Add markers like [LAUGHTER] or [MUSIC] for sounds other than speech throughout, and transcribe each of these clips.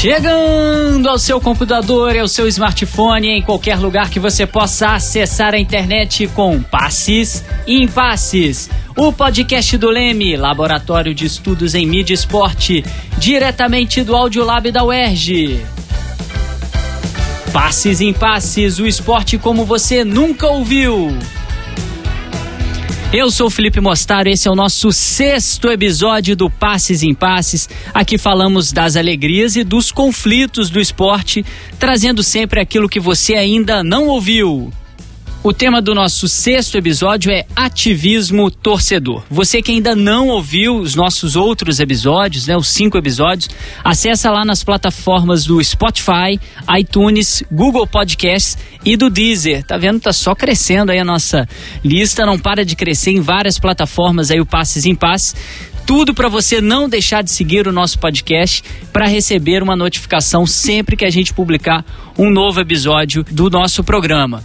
Chegando ao seu computador, ao seu smartphone, em qualquer lugar que você possa acessar a internet com Passes e Impasses. O podcast do Leme, Laboratório de Estudos em Mídia e Esporte, diretamente do Audiolab da UERJ. Passes e Impasses, o esporte como você nunca ouviu. Eu sou o Felipe Mostaro, esse é o nosso sexto episódio do Passes em Passes. Aqui falamos das alegrias e dos conflitos do esporte, trazendo sempre aquilo que você ainda não ouviu. O tema do nosso sexto episódio é ativismo torcedor. Você que ainda não ouviu os nossos outros episódios, né, os cinco episódios, acessa lá nas plataformas do Spotify, iTunes, Google Podcasts e do Deezer. Tá vendo? Tá só crescendo aí a nossa lista, não para de crescer em várias plataformas aí o Passes em Passes tudo para você não deixar de seguir o nosso podcast para receber uma notificação sempre que a gente publicar um novo episódio do nosso programa.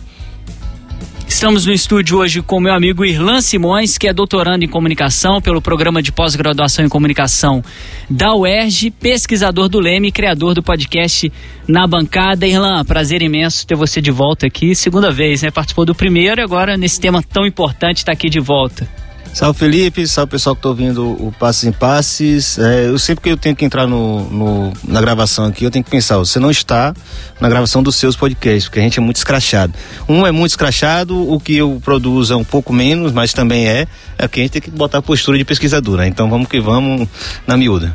Estamos no estúdio hoje com meu amigo Irlan Simões, que é doutorando em comunicação pelo programa de pós-graduação em comunicação da UERJ, pesquisador do Leme e criador do podcast Na Bancada. Irlan, prazer imenso ter você de volta aqui, segunda vez, né? Participou do primeiro e agora nesse tema tão importante está aqui de volta. Salve Felipe, salve pessoal que está ouvindo o Passes em Passes. É, eu sempre que eu tenho que entrar no, no, na gravação aqui, eu tenho que pensar, você não está na gravação dos seus podcasts, porque a gente é muito escrachado. Um é muito escrachado, o que eu produzo é um pouco menos, mas também é, é que a gente tem que botar a postura de pesquisador, né? Então vamos que vamos na miúda.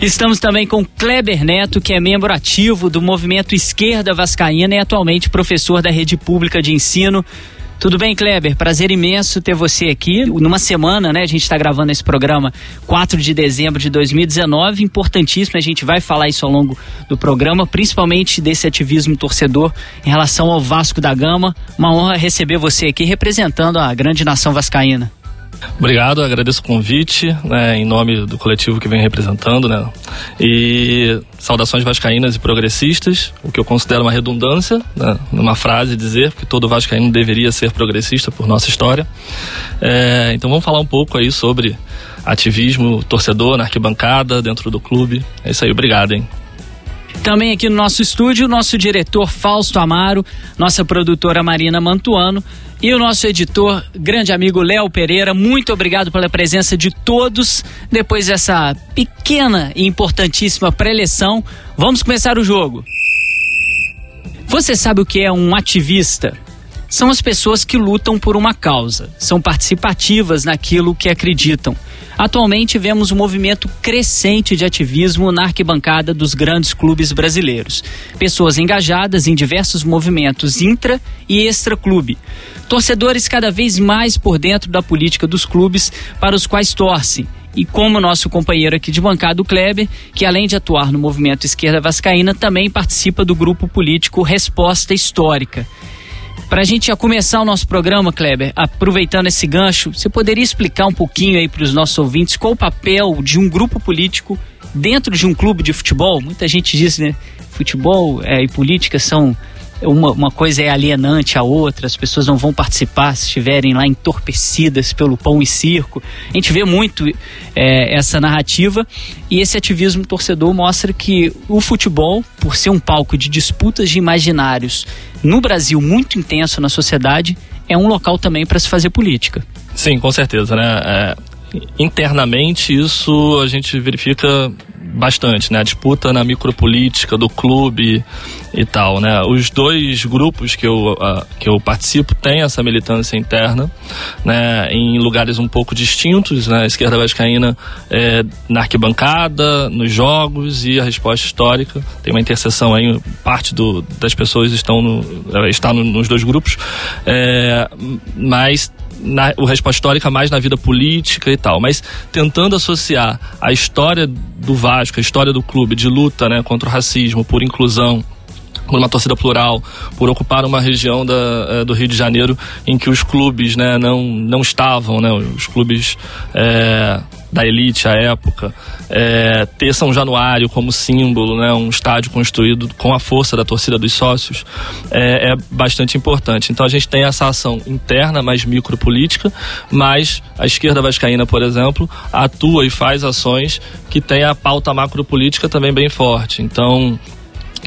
Estamos também com Kleber Neto, que é membro ativo do movimento Esquerda Vascaína e atualmente professor da rede pública de ensino tudo bem, Kleber? Prazer imenso ter você aqui. Numa semana, né? A gente está gravando esse programa 4 de dezembro de 2019. Importantíssimo, a gente vai falar isso ao longo do programa, principalmente desse ativismo torcedor em relação ao Vasco da Gama. Uma honra receber você aqui representando a grande nação vascaína. Obrigado, agradeço o convite, né, em nome do coletivo que vem representando, né, e saudações vascaínas e progressistas, o que eu considero uma redundância, né, numa frase dizer que todo vascaíno deveria ser progressista por nossa história. É, então vamos falar um pouco aí sobre ativismo torcedor na arquibancada, dentro do clube. É isso aí, obrigado, hein. Também aqui no nosso estúdio, nosso diretor Fausto Amaro, nossa produtora Marina Mantuano e o nosso editor, grande amigo Léo Pereira. Muito obrigado pela presença de todos. Depois dessa pequena e importantíssima pré-eleção, vamos começar o jogo. Você sabe o que é um ativista? São as pessoas que lutam por uma causa, são participativas naquilo que acreditam. Atualmente vemos um movimento crescente de ativismo na arquibancada dos grandes clubes brasileiros. Pessoas engajadas em diversos movimentos intra e extra-clube. Torcedores cada vez mais por dentro da política dos clubes para os quais torcem e como nosso companheiro aqui de bancada, o Kleber, que além de atuar no movimento Esquerda Vascaína, também participa do grupo político Resposta Histórica. Para a gente já começar o nosso programa, Kleber, aproveitando esse gancho, você poderia explicar um pouquinho aí para os nossos ouvintes qual o papel de um grupo político dentro de um clube de futebol? Muita gente diz, né? Futebol é, e política são uma, uma coisa é alienante à outra, as pessoas não vão participar se estiverem lá entorpecidas pelo pão e circo. A gente vê muito é, essa narrativa e esse ativismo torcedor mostra que o futebol, por ser um palco de disputas de imaginários no Brasil muito intenso na sociedade, é um local também para se fazer política. Sim, com certeza, né? É, internamente isso a gente verifica bastante, né? A disputa na micropolítica do clube e tal, né? Os dois grupos que eu, uh, que eu participo têm essa militância interna, né? Em lugares um pouco distintos, né? A esquerda vascaína é, na arquibancada, nos jogos e a resposta histórica. Tem uma interseção aí, parte do, das pessoas estão no, está no, nos dois grupos, é, mas na, o resposta histórica mais na vida política e tal, mas tentando associar a história do Vasco, a história do clube de luta né, contra o racismo, por inclusão, por uma torcida plural, por ocupar uma região da, eh, do Rio de Janeiro em que os clubes né, não, não estavam, né, os clubes é, da elite à época, é, ter São Januário como símbolo, né, um estádio construído com a força da torcida dos sócios, é, é bastante importante. Então a gente tem essa ação interna, mais micropolítica, mas a esquerda vascaína, por exemplo, atua e faz ações que têm a pauta macropolítica também bem forte. Então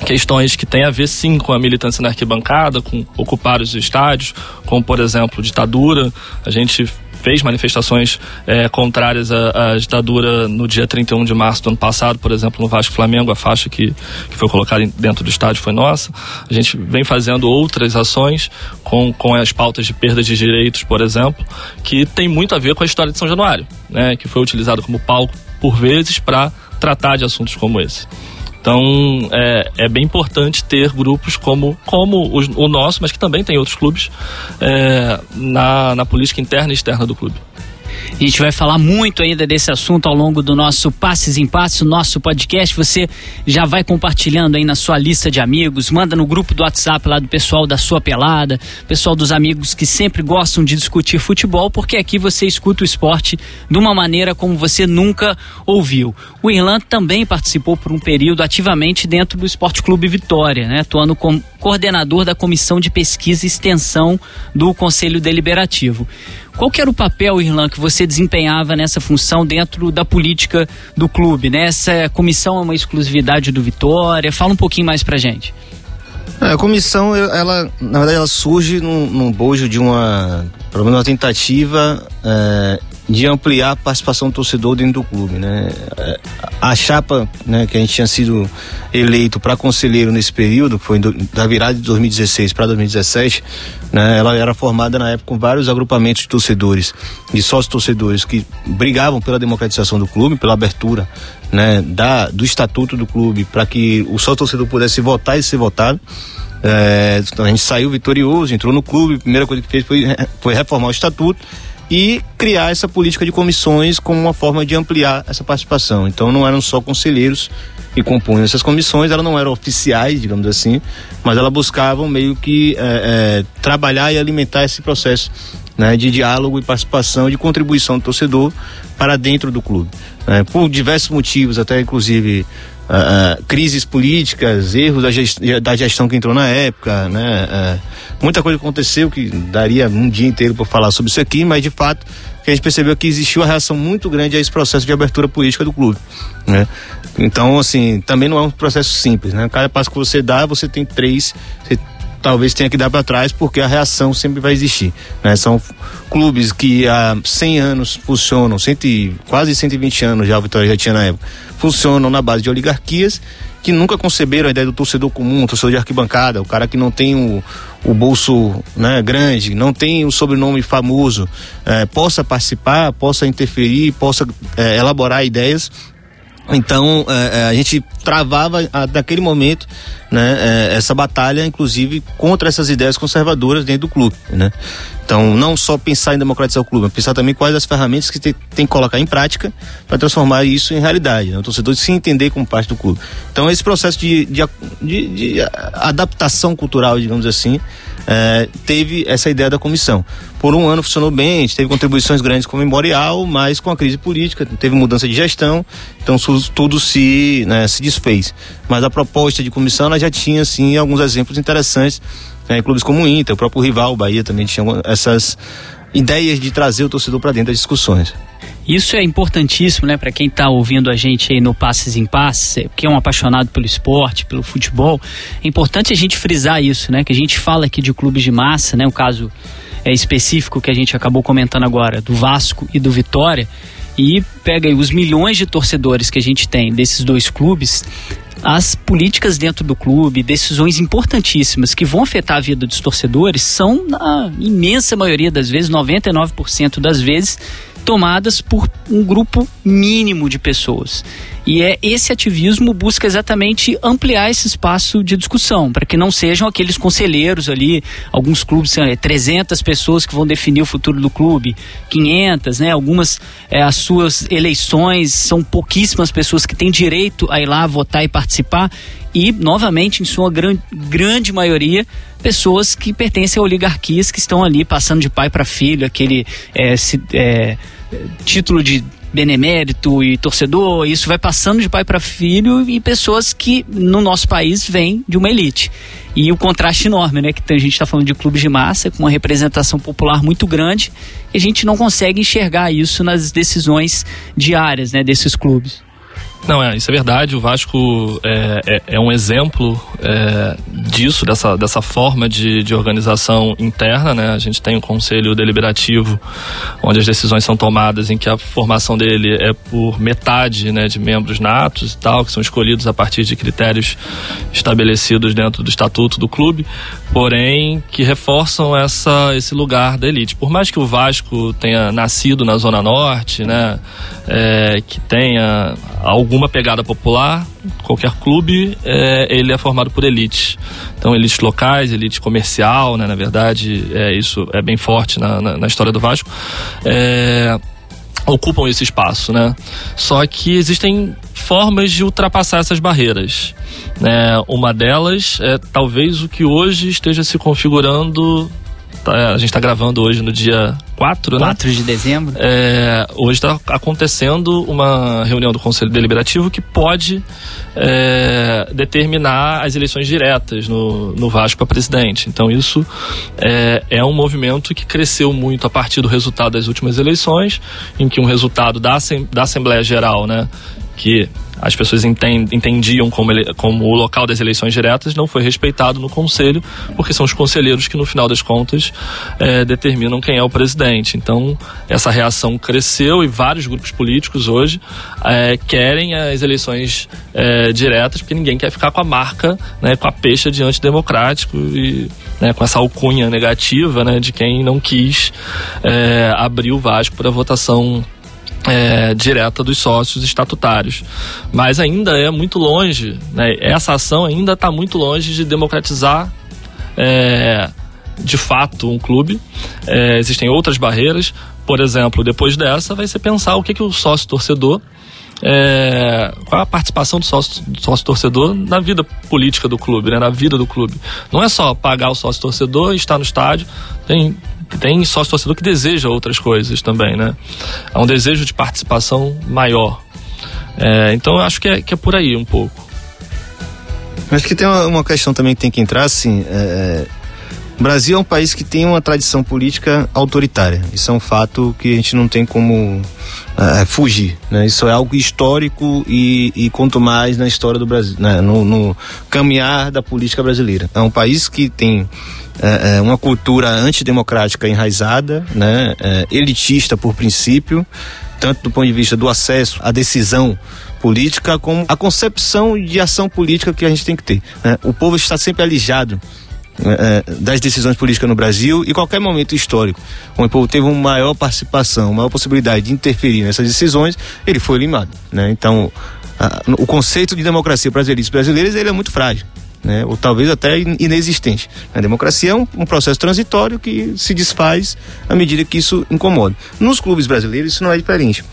questões que têm a ver sim com a militância na arquibancada, com ocupar os estádios, como por exemplo ditadura. A gente fez manifestações é, contrárias à, à, ditadura no dia 31 de março do ano passado, por exemplo, no Vasco Flamengo, a faixa que, que foi colocada dentro do estádio foi nossa. A gente vem fazendo outras ações com, com as pautas de perda de direitos, por exemplo, que tem muito a ver com a história de São Januário, né, que foi utilizado como palco por vezes para tratar de assuntos como esse. Então é, é bem importante ter grupos como, como o, o nosso, mas que também tem outros clubes, é, na, na política interna e externa do clube. A gente vai falar muito ainda desse assunto ao longo do nosso Passes em Passos, nosso podcast. Você já vai compartilhando aí na sua lista de amigos, manda no grupo do WhatsApp lá do pessoal da sua pelada, pessoal dos amigos que sempre gostam de discutir futebol, porque aqui você escuta o esporte de uma maneira como você nunca ouviu. O Irlan também participou por um período ativamente dentro do Esporte Clube Vitória, né, atuando como coordenador da Comissão de Pesquisa e Extensão do Conselho Deliberativo. Qual que era o papel, Irlan, que você desempenhava nessa função dentro da política do clube? Né? Essa comissão é uma exclusividade do Vitória? Fala um pouquinho mais pra gente. É, a comissão, ela, na verdade, ela surge num, num bojo de uma, pelo menos uma tentativa é, de ampliar a participação do torcedor dentro do clube, né? É, a chapa, né, que a gente tinha sido eleito para conselheiro nesse período, que foi do, da virada de 2016 para 2017, né? Ela era formada na época com vários agrupamentos de torcedores, de sócios torcedores que brigavam pela democratização do clube, pela abertura, né, da do estatuto do clube para que o sócio torcedor pudesse votar e ser votado. É, a gente saiu vitorioso, entrou no clube, a primeira coisa que fez foi, foi reformar o estatuto e criar essa política de comissões como uma forma de ampliar essa participação. Então não eram só conselheiros que compunham essas comissões, elas não eram oficiais, digamos assim, mas elas buscavam meio que é, é, trabalhar e alimentar esse processo né, de diálogo e participação, de contribuição do torcedor para dentro do clube. Né, por diversos motivos, até inclusive uh, crises políticas, erros da, gest da, gestão que entrou na época, né? Uh, muita coisa aconteceu que daria um dia inteiro para falar sobre isso aqui, mas de fato a gente percebeu que existiu uma reação muito grande a esse processo de abertura política do clube, né? Então, assim, também não é um processo simples, né? Cada passo que você dá, você tem três, você talvez tenha que dar para trás porque a reação sempre vai existir. Né? São clubes que há 100 anos funcionam, cento e, quase 120 anos já a Vitória já tinha na época, funcionam na base de oligarquias que nunca conceberam a ideia do torcedor comum, torcedor de arquibancada, o cara que não tem o, o bolso né, grande, não tem o sobrenome famoso, é, possa participar, possa interferir, possa é, elaborar ideias então é, é, a gente travava naquele momento né, é, essa batalha, inclusive contra essas ideias conservadoras dentro do clube. Né? Então não só pensar em democratizar o clube, mas pensar também quais as ferramentas que tem, tem que colocar em prática para transformar isso em realidade. Né? O torcedor se entender como parte do clube. Então esse processo de, de, de, de adaptação cultural, digamos assim, é, teve essa ideia da comissão. Por um ano funcionou bem, a gente teve contribuições grandes com o memorial, mas com a crise política, teve mudança de gestão, então tudo se, né, se desfez. Mas a proposta de comissão ela já tinha, sim, alguns exemplos interessantes, né, em clubes como o Inter, o próprio rival, o Bahia também tinha essas ideias de trazer o torcedor para dentro das discussões. Isso é importantíssimo, né, para quem está ouvindo a gente aí no Passes em Passes, que é um apaixonado pelo esporte, pelo futebol. É importante a gente frisar isso, né, que a gente fala aqui de clubes de massa, né, o caso é, específico que a gente acabou comentando agora do Vasco e do Vitória e pega aí os milhões de torcedores que a gente tem desses dois clubes, as políticas dentro do clube, decisões importantíssimas que vão afetar a vida dos torcedores são, na imensa maioria das vezes, 99% das vezes, tomadas por um grupo mínimo de pessoas. E é esse ativismo busca exatamente ampliar esse espaço de discussão, para que não sejam aqueles conselheiros ali, alguns clubes, 300 pessoas que vão definir o futuro do clube, 500, né? Algumas, é, as suas eleições, são pouquíssimas pessoas que têm direito a ir lá votar e participar. E, novamente, em sua gran grande maioria, pessoas que pertencem a oligarquias que estão ali passando de pai para filho, aquele é, se, é, título de benemérito e torcedor, isso vai passando de pai para filho e pessoas que no nosso país vêm de uma elite. E o contraste enorme, né? Que a gente está falando de clubes de massa com uma representação popular muito grande e a gente não consegue enxergar isso nas decisões diárias, né? Desses clubes. Não, é, isso é verdade. O Vasco é, é, é um exemplo é, disso, dessa, dessa forma de, de organização interna. Né? A gente tem um conselho deliberativo onde as decisões são tomadas em que a formação dele é por metade né, de membros natos e tal, que são escolhidos a partir de critérios estabelecidos dentro do estatuto do clube, porém que reforçam essa, esse lugar da elite. Por mais que o Vasco tenha nascido na Zona Norte, né, é, que tenha alguma pegada popular, qualquer clube, é, ele é formado por elites. Então, elites locais, elite comercial, né, na verdade, é, isso é bem forte na, na, na história do Vasco. É, ocupam esse espaço, né? Só que existem formas de ultrapassar essas barreiras. Né? Uma delas é talvez o que hoje esteja se configurando Tá, a gente está gravando hoje no dia 4, 4 né? de dezembro. É, hoje está acontecendo uma reunião do Conselho Deliberativo que pode é, determinar as eleições diretas no, no Vasco para presidente. Então, isso é, é, um movimento que cresceu muito a partir do resultado das últimas eleições, em que um resultado da, da Assembleia Geral, né, que as pessoas entendiam como, ele, como o local das eleições diretas não foi respeitado no Conselho, porque são os conselheiros que, no final das contas, é, determinam quem é o presidente. Então, essa reação cresceu e vários grupos políticos hoje é, querem as eleições é, diretas, porque ninguém quer ficar com a marca, né, com a pecha de antidemocrático e né, com essa alcunha negativa né, de quem não quis é, abrir o Vasco para votação é, direta dos sócios estatutários. Mas ainda é muito longe, né? essa ação ainda está muito longe de democratizar é, de fato um clube. É, existem outras barreiras. Por exemplo, depois dessa, vai ser pensar o que, que o sócio torcedor. É, qual a participação do sócio, do sócio torcedor na vida política do clube, né, na vida do clube. Não é só pagar o sócio torcedor estar no estádio. Tem tem sócio torcedor que deseja outras coisas também, né? Há um desejo de participação maior. É, então eu acho que é, que é por aí um pouco. Acho que tem uma, uma questão também que tem que entrar, assim. É, o Brasil é um país que tem uma tradição política autoritária. Isso é um fato que a gente não tem como é, fugir. Né? Isso é algo histórico e, e quanto mais na história do Brasil, né? no, no caminhar da política brasileira. É um país que tem é, uma cultura antidemocrática enraizada, né, é, elitista por princípio, tanto do ponto de vista do acesso à decisão política como a concepção de ação política que a gente tem que ter. Né? O povo está sempre alijado é, é, das decisões políticas no Brasil e qualquer momento histórico onde o povo teve uma maior participação, maior possibilidade de interferir nessas decisões, ele foi limado. Né? Então, a, o conceito de democracia para as elites brasileiras ele é muito frágil né? ou talvez até inexistente. A democracia é um, um, processo transitório que se desfaz à medida que isso incomoda. Nos clubes brasileiros isso não é diferente.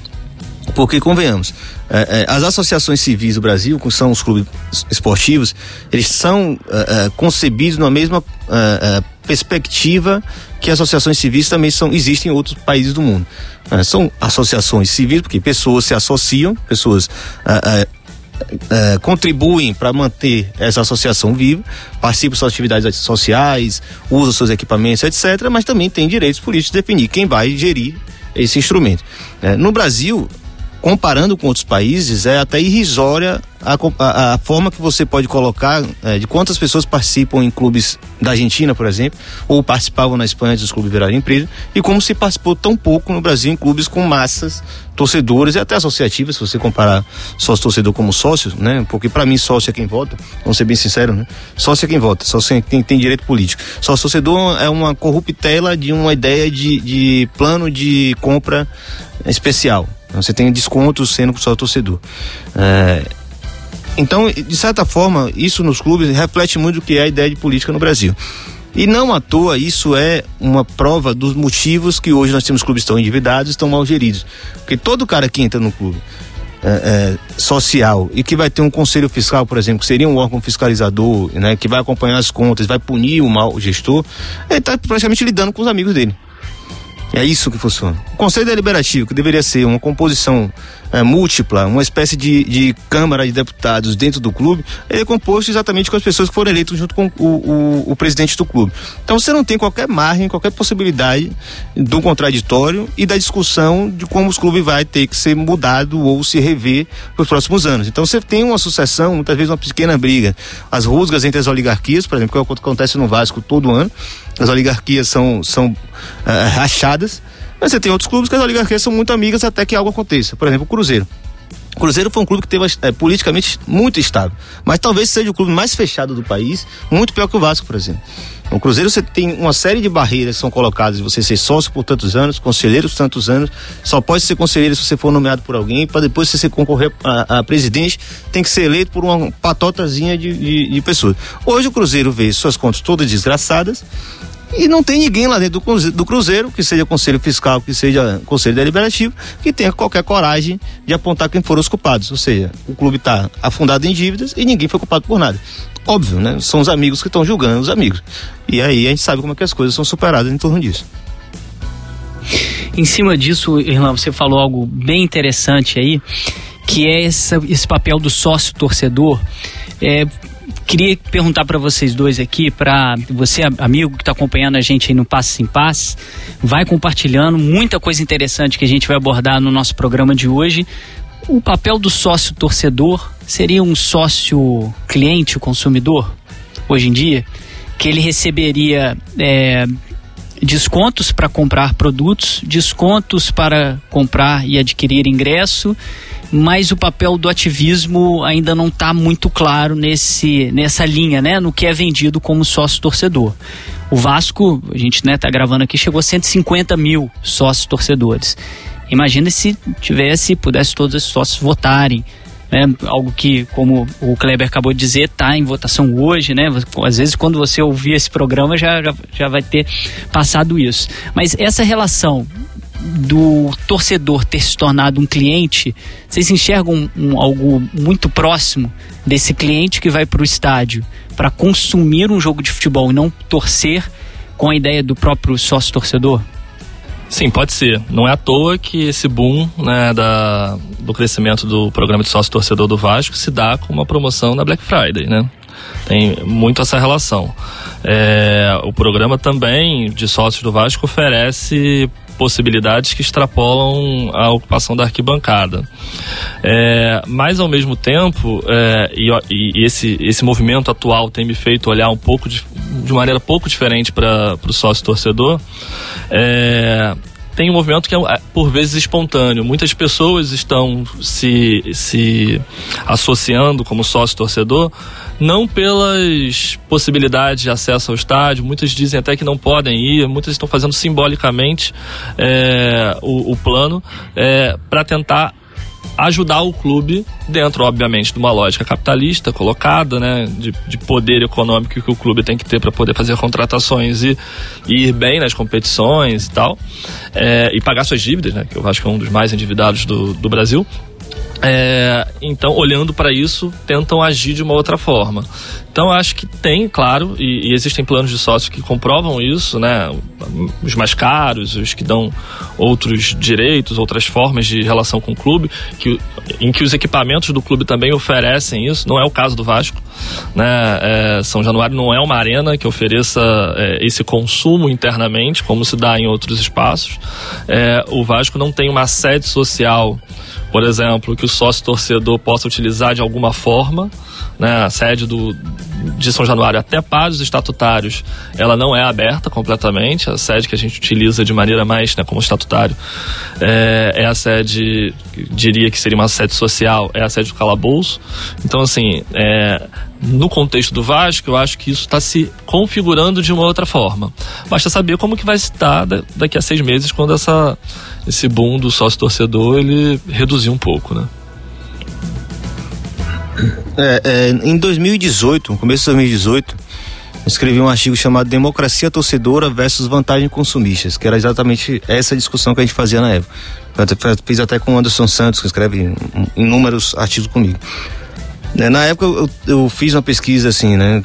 Porque, convenhamos, é, é, as associações civis do Brasil, que são os clubes esportivos, eles são é, é concebidos na mesma é, é, perspectiva que associações civis também são, existem em outros países do mundo. são associações civis, porque pessoas se associam, pessoas contribuem para manter essa associação viva, participam de suas atividades sociais, usam seus equipamentos, etc., mas também tem direitos políticos de definir quem vai gerir esse instrumento. No Brasil, comparando com outros países, é até irrisória a, a, a forma que você pode colocar é, de quantas pessoas participam em clubes da Argentina, por exemplo, ou participavam na Espanha dos clubes virarem empresa, e como se participou tão pouco no Brasil em clubes com massas torcedores e até associativas, se você comparar sócio torcedor como sócio, né? Porque para mim sócio é quem vota, vamos ser bem sinceros, né? Sócio é quem vota, sócio é quem tem direito político. Sócio torcedor é uma corruptela de uma ideia de, de plano de compra especial Você tem descontos sendo só torcedor. É, então, de certa forma, isso nos clubes reflete muito o que é a ideia de política no Brasil. E não à toa, isso é uma prova dos motivos que hoje nós temos clubes tão endividados, estão mal geridos. Porque todo cara que entra no clube é, é, social e que vai ter um conselho fiscal, por exemplo, que seria um órgão fiscalizador, né, que vai acompanhar as contas, vai punir o mau gestor, ele está praticamente lidando com os amigos dele. É isso que funciona. O Conselho Deliberativo, que deveria ser uma composição é, múltipla, uma espécie de, de Câmara de Deputados dentro do clube, ele é composto exatamente com as pessoas que foram eleitas junto com o, o, o presidente do clube. Então você não tem qualquer margem, qualquer possibilidade do contraditório e da discussão de como os clubes vai ter que ser mudado ou se rever para os próximos anos. Então você tem uma sucessão, muitas vezes uma pequena briga, as rusgas entre as oligarquias, por exemplo, que é o que acontece no Vasco todo ano. As oligarquias são, são uh, rachadas mas você tem outros clubes que as oligarquias são muito amigas até que algo aconteça. Por exemplo, o Cruzeiro. O Cruzeiro foi um clube que teve é, politicamente muito estável, mas talvez seja o clube mais fechado do país, muito pior que o Vasco, por exemplo. O Cruzeiro você tem uma série de barreiras que são colocadas você ser sócio por tantos anos, conselheiro por tantos anos, só pode ser conselheiro se você for nomeado por alguém, para depois você concorrer a, a, presidente, tem que ser eleito por uma patotazinha de, de, de pessoas. Hoje o Cruzeiro vê suas contas todas desgraçadas, e não tem ninguém lá dentro do Cruzeiro, que seja conselho fiscal, que seja conselho deliberativo, que tenha qualquer coragem de apontar quem foram os culpados. Ou seja, o clube está afundado em dívidas e ninguém foi culpado por nada. Óbvio, né? São os amigos que estão julgando os amigos. E aí a gente sabe como é que as coisas são superadas em torno disso. Em cima disso, Irlão, você falou algo bem interessante aí, que é esse papel do sócio torcedor. É, queria perguntar para vocês dois aqui, para você, amigo que está acompanhando a gente aí no Passe em Passe, vai compartilhando muita coisa interessante que a gente vai abordar no nosso programa de hoje. O papel do sócio torcedor seria um sócio cliente, o consumidor, hoje em dia, que ele receberia é, descontos para comprar produtos, descontos para comprar e adquirir ingresso mas o papel do ativismo ainda não está muito claro nesse, nessa linha, né? No que é vendido como sócio torcedor. O Vasco, a gente né, tá gravando aqui, chegou a 150 mil sócios torcedores. Imagina se tivesse, pudesse todos esses sócios votarem. Né? Algo que, como o Kleber acabou de dizer, está em votação hoje, né? Às vezes, quando você ouvir esse programa, já, já, já vai ter passado isso. Mas essa relação do torcedor ter se tornado um cliente, vocês enxergam um, um, algo muito próximo desse cliente que vai para o estádio para consumir um jogo de futebol e não torcer com a ideia do próprio sócio torcedor? Sim, pode ser. Não é à toa que esse boom né, da, do crescimento do programa de sócio torcedor do Vasco se dá com uma promoção na Black Friday, né? Tem muito essa relação. É, o programa também de sócios do Vasco oferece possibilidades que extrapolam a ocupação da arquibancada. É, mas, ao mesmo tempo, é, e, e, esse, esse movimento atual tem me feito olhar um pouco de, de maneira pouco diferente para o sócio torcedor. É, tem um movimento que é, por vezes, espontâneo. Muitas pessoas estão se, se associando como sócio torcedor, não pelas possibilidades de acesso ao estádio, muitas dizem até que não podem ir, muitas estão fazendo simbolicamente é, o, o, plano é, para tentar ajudar o clube dentro, obviamente, de uma lógica capitalista colocada, né, de, de poder econômico que o clube tem que ter para poder fazer contratações e, e, ir bem nas competições e tal, é, e pagar suas dívidas, né, que eu acho que é um dos mais endividados do, do Brasil. É, então, olhando para isso, tentam agir de uma outra forma. Então, acho que tem, claro, e, e, existem planos de sócio que comprovam isso, né? Os mais caros, os que dão outros direitos, outras formas de relação com o clube, que, em que os equipamentos do clube também oferecem isso. Não é o caso do Vasco, né? É, São Januário não é uma arena que ofereça é, esse consumo internamente, como se dá em outros espaços. É, o Vasco não tem uma sede social por exemplo, que o sócio torcedor possa utilizar de alguma forma, né, a sede do, de São Januário até para os estatutários, ela não é aberta completamente. A sede que a gente utiliza de maneira mais né, como estatutário é, é, a sede, diria que seria uma sede social, é a sede do calabouço. Então, assim, é, no contexto do Vasco, eu acho que isso está se configurando de uma outra forma. Basta saber como que vai estar daqui a seis meses, quando essa, esse boom do sócio-torcedor ele reduzir um pouco, né? É, é, em 2018, no começo de 2018, escrevi um artigo chamado Democracia Torcedora versus Vantagem Consumistas, que era exatamente essa discussão que a gente fazia na época. Eu fiz até com o Anderson Santos, que escreve inúmeros artigos comigo. É, na época eu, eu, fiz uma pesquisa assim, né?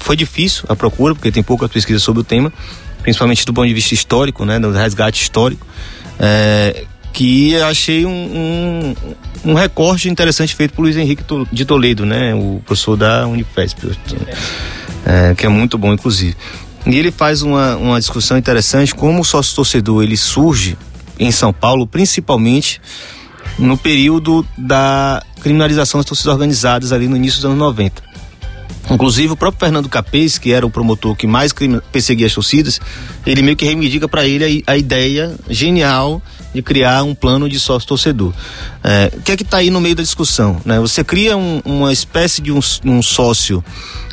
Foi difícil a procura, porque tem poucas pesquisas sobre o tema, principalmente do ponto de vista histórico, né? Do resgate histórico. É, que achei um, um, um, recorte interessante feito por Luiz Henrique de Toledo, né? O professor da Unifesp, é, que é muito bom, inclusive. E ele faz uma, uma discussão interessante como o sócio torcedor ele surge em São Paulo, principalmente no período da criminalização das torcidas organizadas ali no início dos anos 90. Inclusive o próprio Fernando Capês, que era o promotor que mais perseguia as torcidas, ele meio que reivindica para ele a, a, ideia genial de criar um plano de sócio torcedor. É, o que é que está aí no meio da discussão? Né? Você cria um, uma espécie de um, um sócio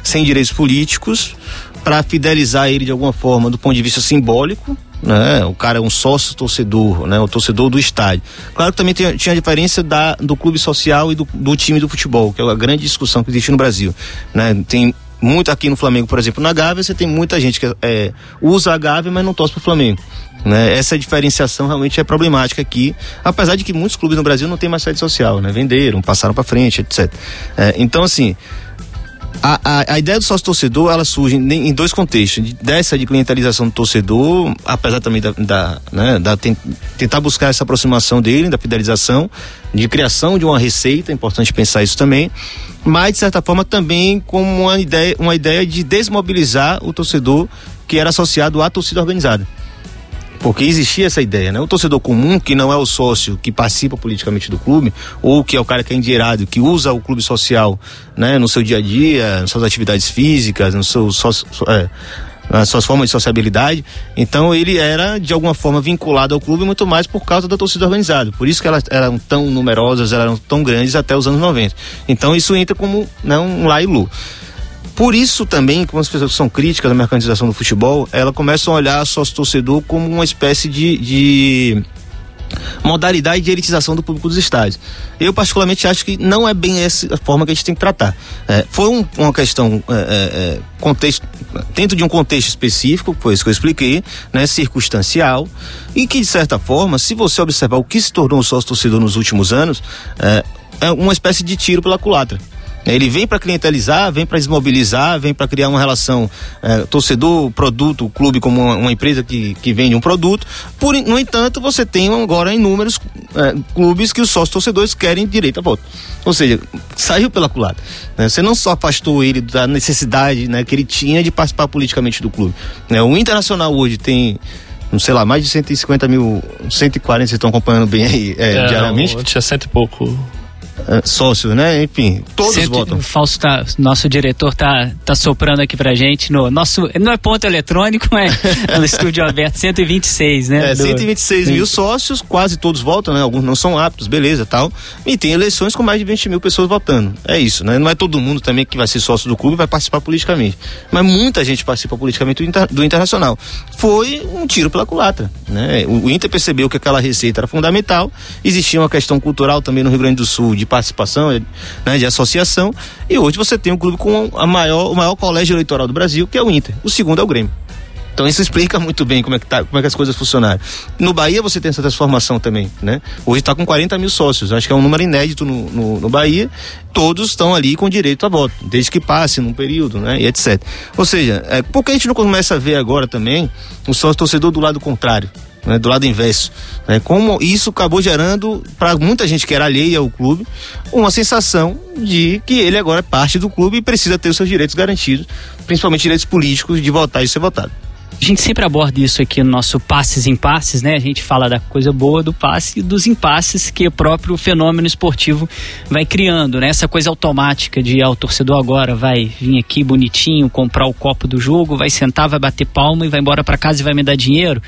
sem direitos políticos para fidelizar ele de alguma forma do ponto de vista simbólico, né? O cara é um sócio torcedor, né? O torcedor do estádio. Claro que também tem, tinha a diferença da, do clube social e do, do time do futebol, que é a grande discussão que existe no Brasil, né? Tem muito aqui no Flamengo, por exemplo, na Gávea, você tem muita gente que é, usa a Gávea, mas não torce pro Flamengo. Né? Essa diferenciação realmente é problemática aqui, apesar de que muitos clubes no Brasil não têm mais sede social, né? Venderam, passaram para frente, etc. É, então, assim, a, a, a, ideia do sócio torcedor ela surge em, em dois contextos dessa de clientelização do torcedor apesar também da, da, né, da tem, tentar buscar essa aproximação dele da fidelização de criação de uma receita é importante pensar isso também mas de certa forma também como uma ideia uma ideia de desmobilizar o torcedor que era associado à torcida organizada porque existia essa ideia, né? O torcedor comum, que não é o sócio que participa politicamente do clube, ou que é o cara que é endinheirado, que usa o clube social, né? No seu dia a dia, nas suas atividades físicas, no seu é, nas suas formas de sociabilidade. Então ele era de alguma forma vinculado ao clube muito mais por causa da torcida organizada. Por isso que elas eram tão numerosas, eram tão grandes até os anos 90. Então isso entra como né, um lá e. Por isso também, como as pessoas são críticas da mercantilização do futebol, elas começam a olhar sócio torcedor como uma espécie de, de modalidade de elitização do público dos estádios. Eu particularmente acho que não é bem essa a forma que a gente tem que tratar. É, foi um, uma questão é, é, é contexto, dentro de um contexto específico, foi isso que eu expliquei, né, circunstancial, e que de certa forma, se você observar o que se tornou o sócio torcedor nos últimos anos, é, é uma espécie de tiro pela culatra. Ele vem para clientelizar, vem para desmobilizar, vem para criar uma relação é, torcedor, produto, clube como uma, uma, empresa que, que vende um produto. Por, no entanto, você tem agora inúmeros é, clubes que os sócios torcedores querem direito a voto. Ou seja, saiu pela culata. Né? Você não só afastou ele da necessidade né, que ele tinha de participar politicamente do clube. Né? O Internacional hoje tem não sei lá, mais de 150 mil, 140 vocês estão acompanhando bem aí é, é, diariamente. Tinha cento e pouco sócios, né? Enfim, todos Cento, votam. O Falso tá, nosso diretor tá, tá soprando aqui pra gente no nosso, não é ponto eletrônico, é [LAUGHS] no estúdio aberto, 126, né? É, 126 do... mil sócios, quase todos votam, né? Alguns não são aptos, beleza, tal. E tem eleições com mais de 20 mil pessoas votando. É isso, né? Não é todo mundo também que vai ser sócio do clube e vai participar politicamente. Mas muita gente participa politicamente do, inter, do Internacional. Foi um tiro pela culatra, né? O, o Inter percebeu que aquela receita era fundamental, existia uma questão cultural também no Rio Grande do Sul de de participação, né, de associação. E hoje você tem um clube com a maior, o maior colégio eleitoral do Brasil, que é o Inter. O segundo é o Grêmio. Então isso explica muito bem como é que, tá, como é que as coisas funcionaram. No Bahia você tem essa transformação também, né? Hoje está com 40 mil sócios, acho que é um número inédito no, no, no, Bahia. Todos estão ali com direito a voto, desde que passe num período, né? E etc. Ou seja, é, por que a gente não começa a ver agora também o sócio torcedor do lado contrário? Né, do lado inverso. Né, como isso acabou gerando, para muita gente que era alheia ao clube, uma sensação de que ele agora é parte do clube e precisa ter os seus direitos garantidos, principalmente direitos políticos de votar e ser votado. A gente sempre aborda isso aqui no nosso passes em passes, né? A gente fala da coisa boa do passe e dos impasses que o próprio fenômeno esportivo vai criando, né? Essa coisa automática de ah, o torcedor agora vai vir aqui bonitinho, comprar o copo do jogo, vai sentar, vai bater palma e vai embora para casa e vai me dar dinheiro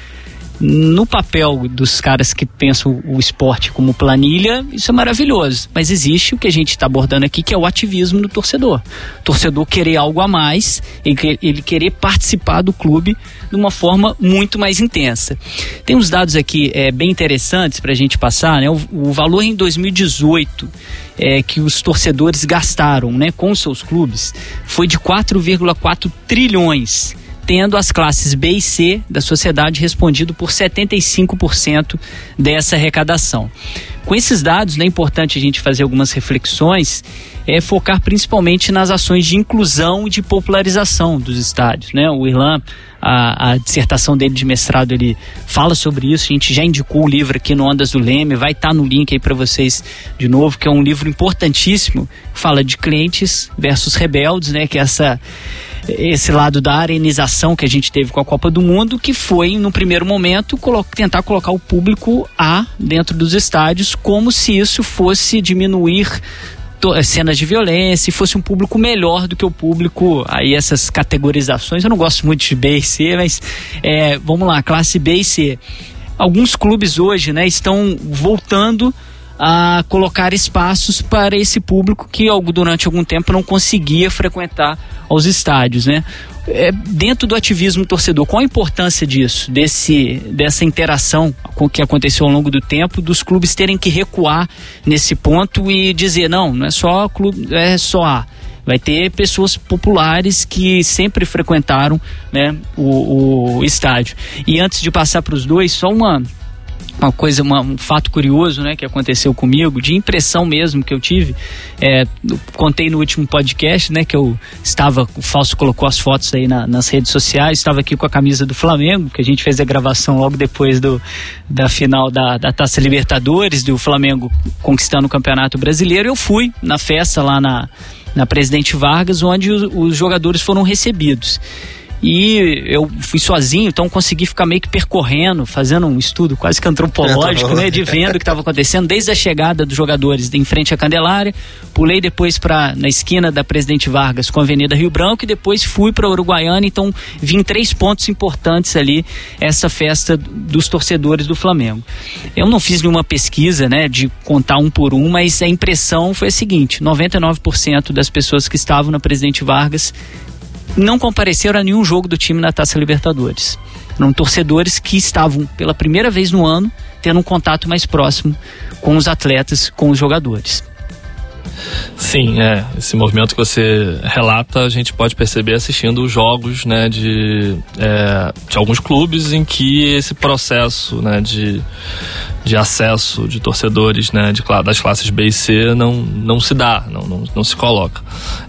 no papel dos caras que pensam o esporte como planilha, isso é maravilhoso. Mas existe o que a gente está abordando aqui, que é o ativismo do torcedor. O torcedor querer algo a mais, ele querer participar do clube de uma forma muito mais intensa. Tem uns dados aqui é, bem interessantes para a gente passar, né? O, o valor em 2018 é, que os torcedores gastaram né, com seus clubes foi de 4,4 trilhões tendo as classes B e C da sociedade respondido por 75% dessa arrecadação. Com esses dados, né, é importante a gente fazer algumas reflexões, é focar principalmente nas ações de inclusão e de popularização dos estádios. Né? O Irlan, a, a, dissertação dele de mestrado, ele fala sobre isso. A gente já indicou o livro aqui no Ondas do Leme, vai estar tá no link aí para vocês de novo, que é um livro importantíssimo, fala de clientes versus rebeldes, né? Que é essa esse lado da arenização que a gente teve com a Copa do Mundo, que foi, no primeiro momento, colo tentar colocar o público A dentro dos estádios, como se isso fosse diminuir cenas de violência fosse um público melhor do que o público aí essas categorizações. Eu não gosto muito de B e C mas é, vamos lá classe B e C. Alguns clubes hoje né estão voltando a colocar espaços para esse público que durante algum tempo não conseguia frequentar os estádios, né? É, dentro do ativismo torcedor, qual a importância disso, desse, dessa interação que aconteceu ao longo do tempo, dos clubes terem que recuar nesse ponto e dizer não, não é só clube, é só A. Vai ter pessoas populares que sempre frequentaram né, o, o estádio. E antes de passar para os dois, só uma uma coisa, uma, um fato curioso, né, que aconteceu comigo, de impressão mesmo que eu tive. É, contei no último podcast, né, que eu estava, o Falso colocou as fotos aí na, nas redes sociais, estava aqui com a camisa do Flamengo, que a gente fez a gravação logo depois do, da final da, da Taça Libertadores, do Flamengo conquistando o Campeonato Brasileiro. Eu fui na festa lá na, na Presidente Vargas, onde os, os jogadores foram recebidos. E eu fui sozinho, então consegui ficar meio que percorrendo, fazendo um estudo quase que antropológico, né, de vendo o que estava acontecendo desde a chegada dos jogadores em frente à Candelária. Pulei depois para na esquina da Presidente Vargas com a Avenida Rio Branco e depois fui para Uruguaiana, então vim três pontos importantes ali essa festa dos torcedores do Flamengo. Eu não fiz nenhuma pesquisa, né, de contar um por um, mas a impressão foi a seguinte: 99% das pessoas que estavam na Presidente Vargas não compareceram a nenhum jogo do time na Taça Libertadores. Eram torcedores que estavam pela primeira vez no ano tendo um contato mais próximo com os atletas, com os jogadores. Sim, é. Esse movimento que você relata, a gente pode perceber assistindo os jogos né, de, é, de alguns clubes em que esse processo né, de, de acesso de torcedores né, de, das classes B e C não, não se dá, não, não, não se coloca.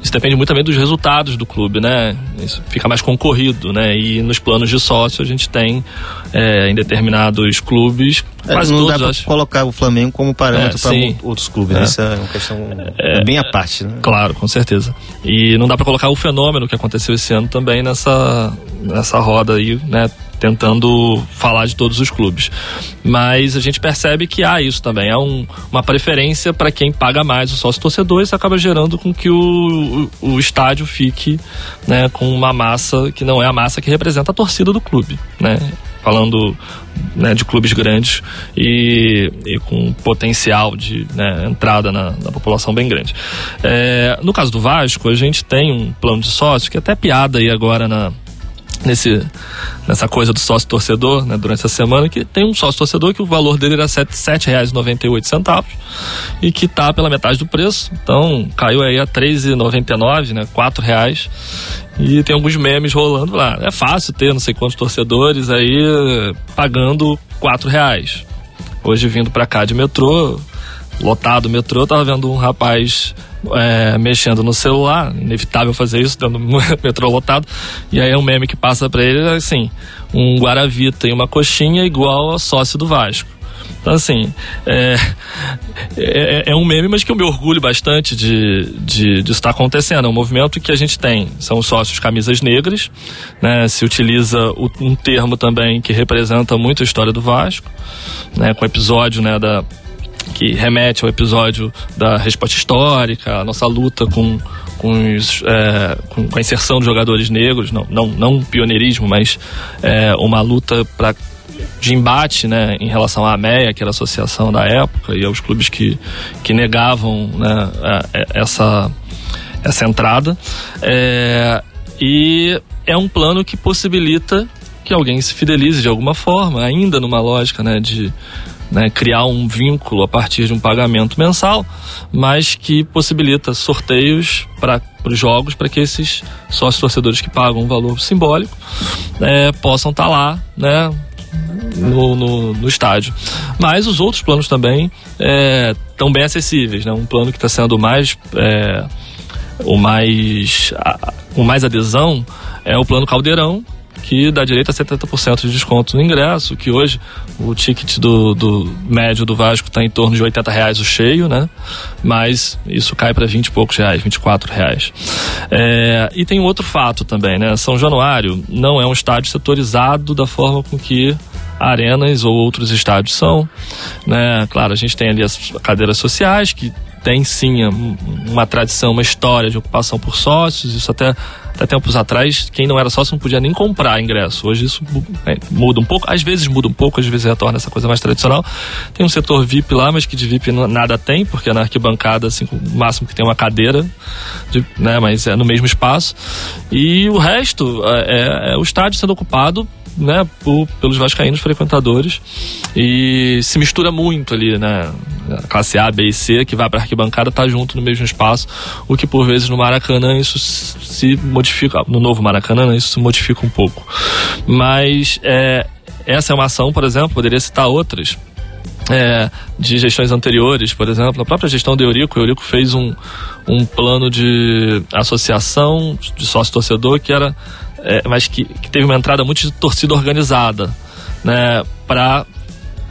Isso depende muito também dos resultados do clube, né? Isso fica mais concorrido, né? E nos planos de sócio a gente tem é, em determinados clubes. É, quase não todos, dá para colocar o Flamengo como parâmetro é, para outros clubes. Né? É. Isso é uma questão bem à parte. Né? Claro, com certeza. E não dá para colocar o fenômeno que aconteceu esse ano também nessa, nessa roda aí, né? tentando falar de todos os clubes. Mas a gente percebe que há isso também, há um, uma preferência para quem paga mais o sócio torcedor, isso acaba gerando com que o, o, o, estádio fique né, com uma massa que não é a massa que representa a torcida do clube. Né? Falando né, de clubes grandes e, e com potencial de né, entrada na, na, população bem grande. É, no caso do Vasco, a gente tem um plano de sócio que até piada aí agora na, nesse, nessa coisa do sócio torcedor, né, durante essa semana, que tem um sócio torcedor que o valor dele era R$ 7,98 e que está pela metade do preço. Então caiu aí a R$ 3,99, né, R$ reais. E tem alguns memes rolando lá. É fácil ter não sei quantos torcedores aí pagando R$ reais. Hoje vindo para cá de metrô, lotado o metrô, tava vendo um rapaz é, mexendo no celular, inevitável fazer isso dentro do [LAUGHS] metrô lotado, e aí é um meme que passa para ele assim, um Guaravita e uma coxinha igual a sócio do Vasco. Então, assim, é, é, é, um meme, mas que eu me orgulho bastante de, de, de estar acontecendo. É um movimento que a gente tem, são os sócios camisas negras, né? Se utiliza o, um termo também que representa muito a história do Vasco, né? Com o episódio, né, da que remete ao episódio da resposta histórica, a nossa luta com, com, os, é, com, a inserção de jogadores negros, não, não, não pioneirismo, mas é, uma luta para de embate né, em relação à AMEA, que era a associação da época, e aos clubes que, que negavam né, essa, essa entrada. É, e é um plano que possibilita que alguém se fidelize de alguma forma, ainda numa lógica né, de né, criar um vínculo a partir de um pagamento mensal, mas que possibilita sorteios para os jogos para que esses sócios torcedores que pagam um valor simbólico é, possam estar tá lá, né, no, no, no, estádio. Mas os outros planos também estão é, bem acessíveis, né? Um plano que está sendo mais é, o mais a, com mais adesão é o plano Caldeirão, que dá direito a 70% de desconto no ingresso, que hoje o ticket do, do médio do Vasco está em torno de 80 reais o cheio, né? Mas isso cai para 20 e poucos reais, 24 reais. É, e tem um outro fato também, né? São Januário não é um estádio setorizado da forma com que arenas ou outros estádios são, né? Claro, a gente tem ali as cadeiras sociais que tem sim uma tradição, uma história de ocupação por sócios, isso até até tempos atrás, quem não era sócio não podia nem comprar ingresso. Hoje isso é, muda um pouco, às vezes muda um pouco, às vezes retorna essa coisa mais tradicional. Tem um setor VIP lá, mas que de VIP nada tem, porque é na arquibancada, assim, o máximo que tem uma cadeira, de, né, mas é no mesmo espaço. E o resto é, é, é o estádio sendo ocupado né, por, pelos vascaínos frequentadores. E se mistura muito ali, né, a classe A, B e C que vai para arquibancada tá junto no mesmo espaço, o que por vezes no Maracanã isso se modifica, no novo Maracanã né, isso se modifica um pouco, mas é, essa é uma ação, por exemplo, poderia citar outras é, de gestões anteriores, por exemplo, a própria gestão do Eurico, o Eurico fez um, um plano de associação de sócio-torcedor que era é, mas que, que, teve uma entrada muito de torcida organizada, né, para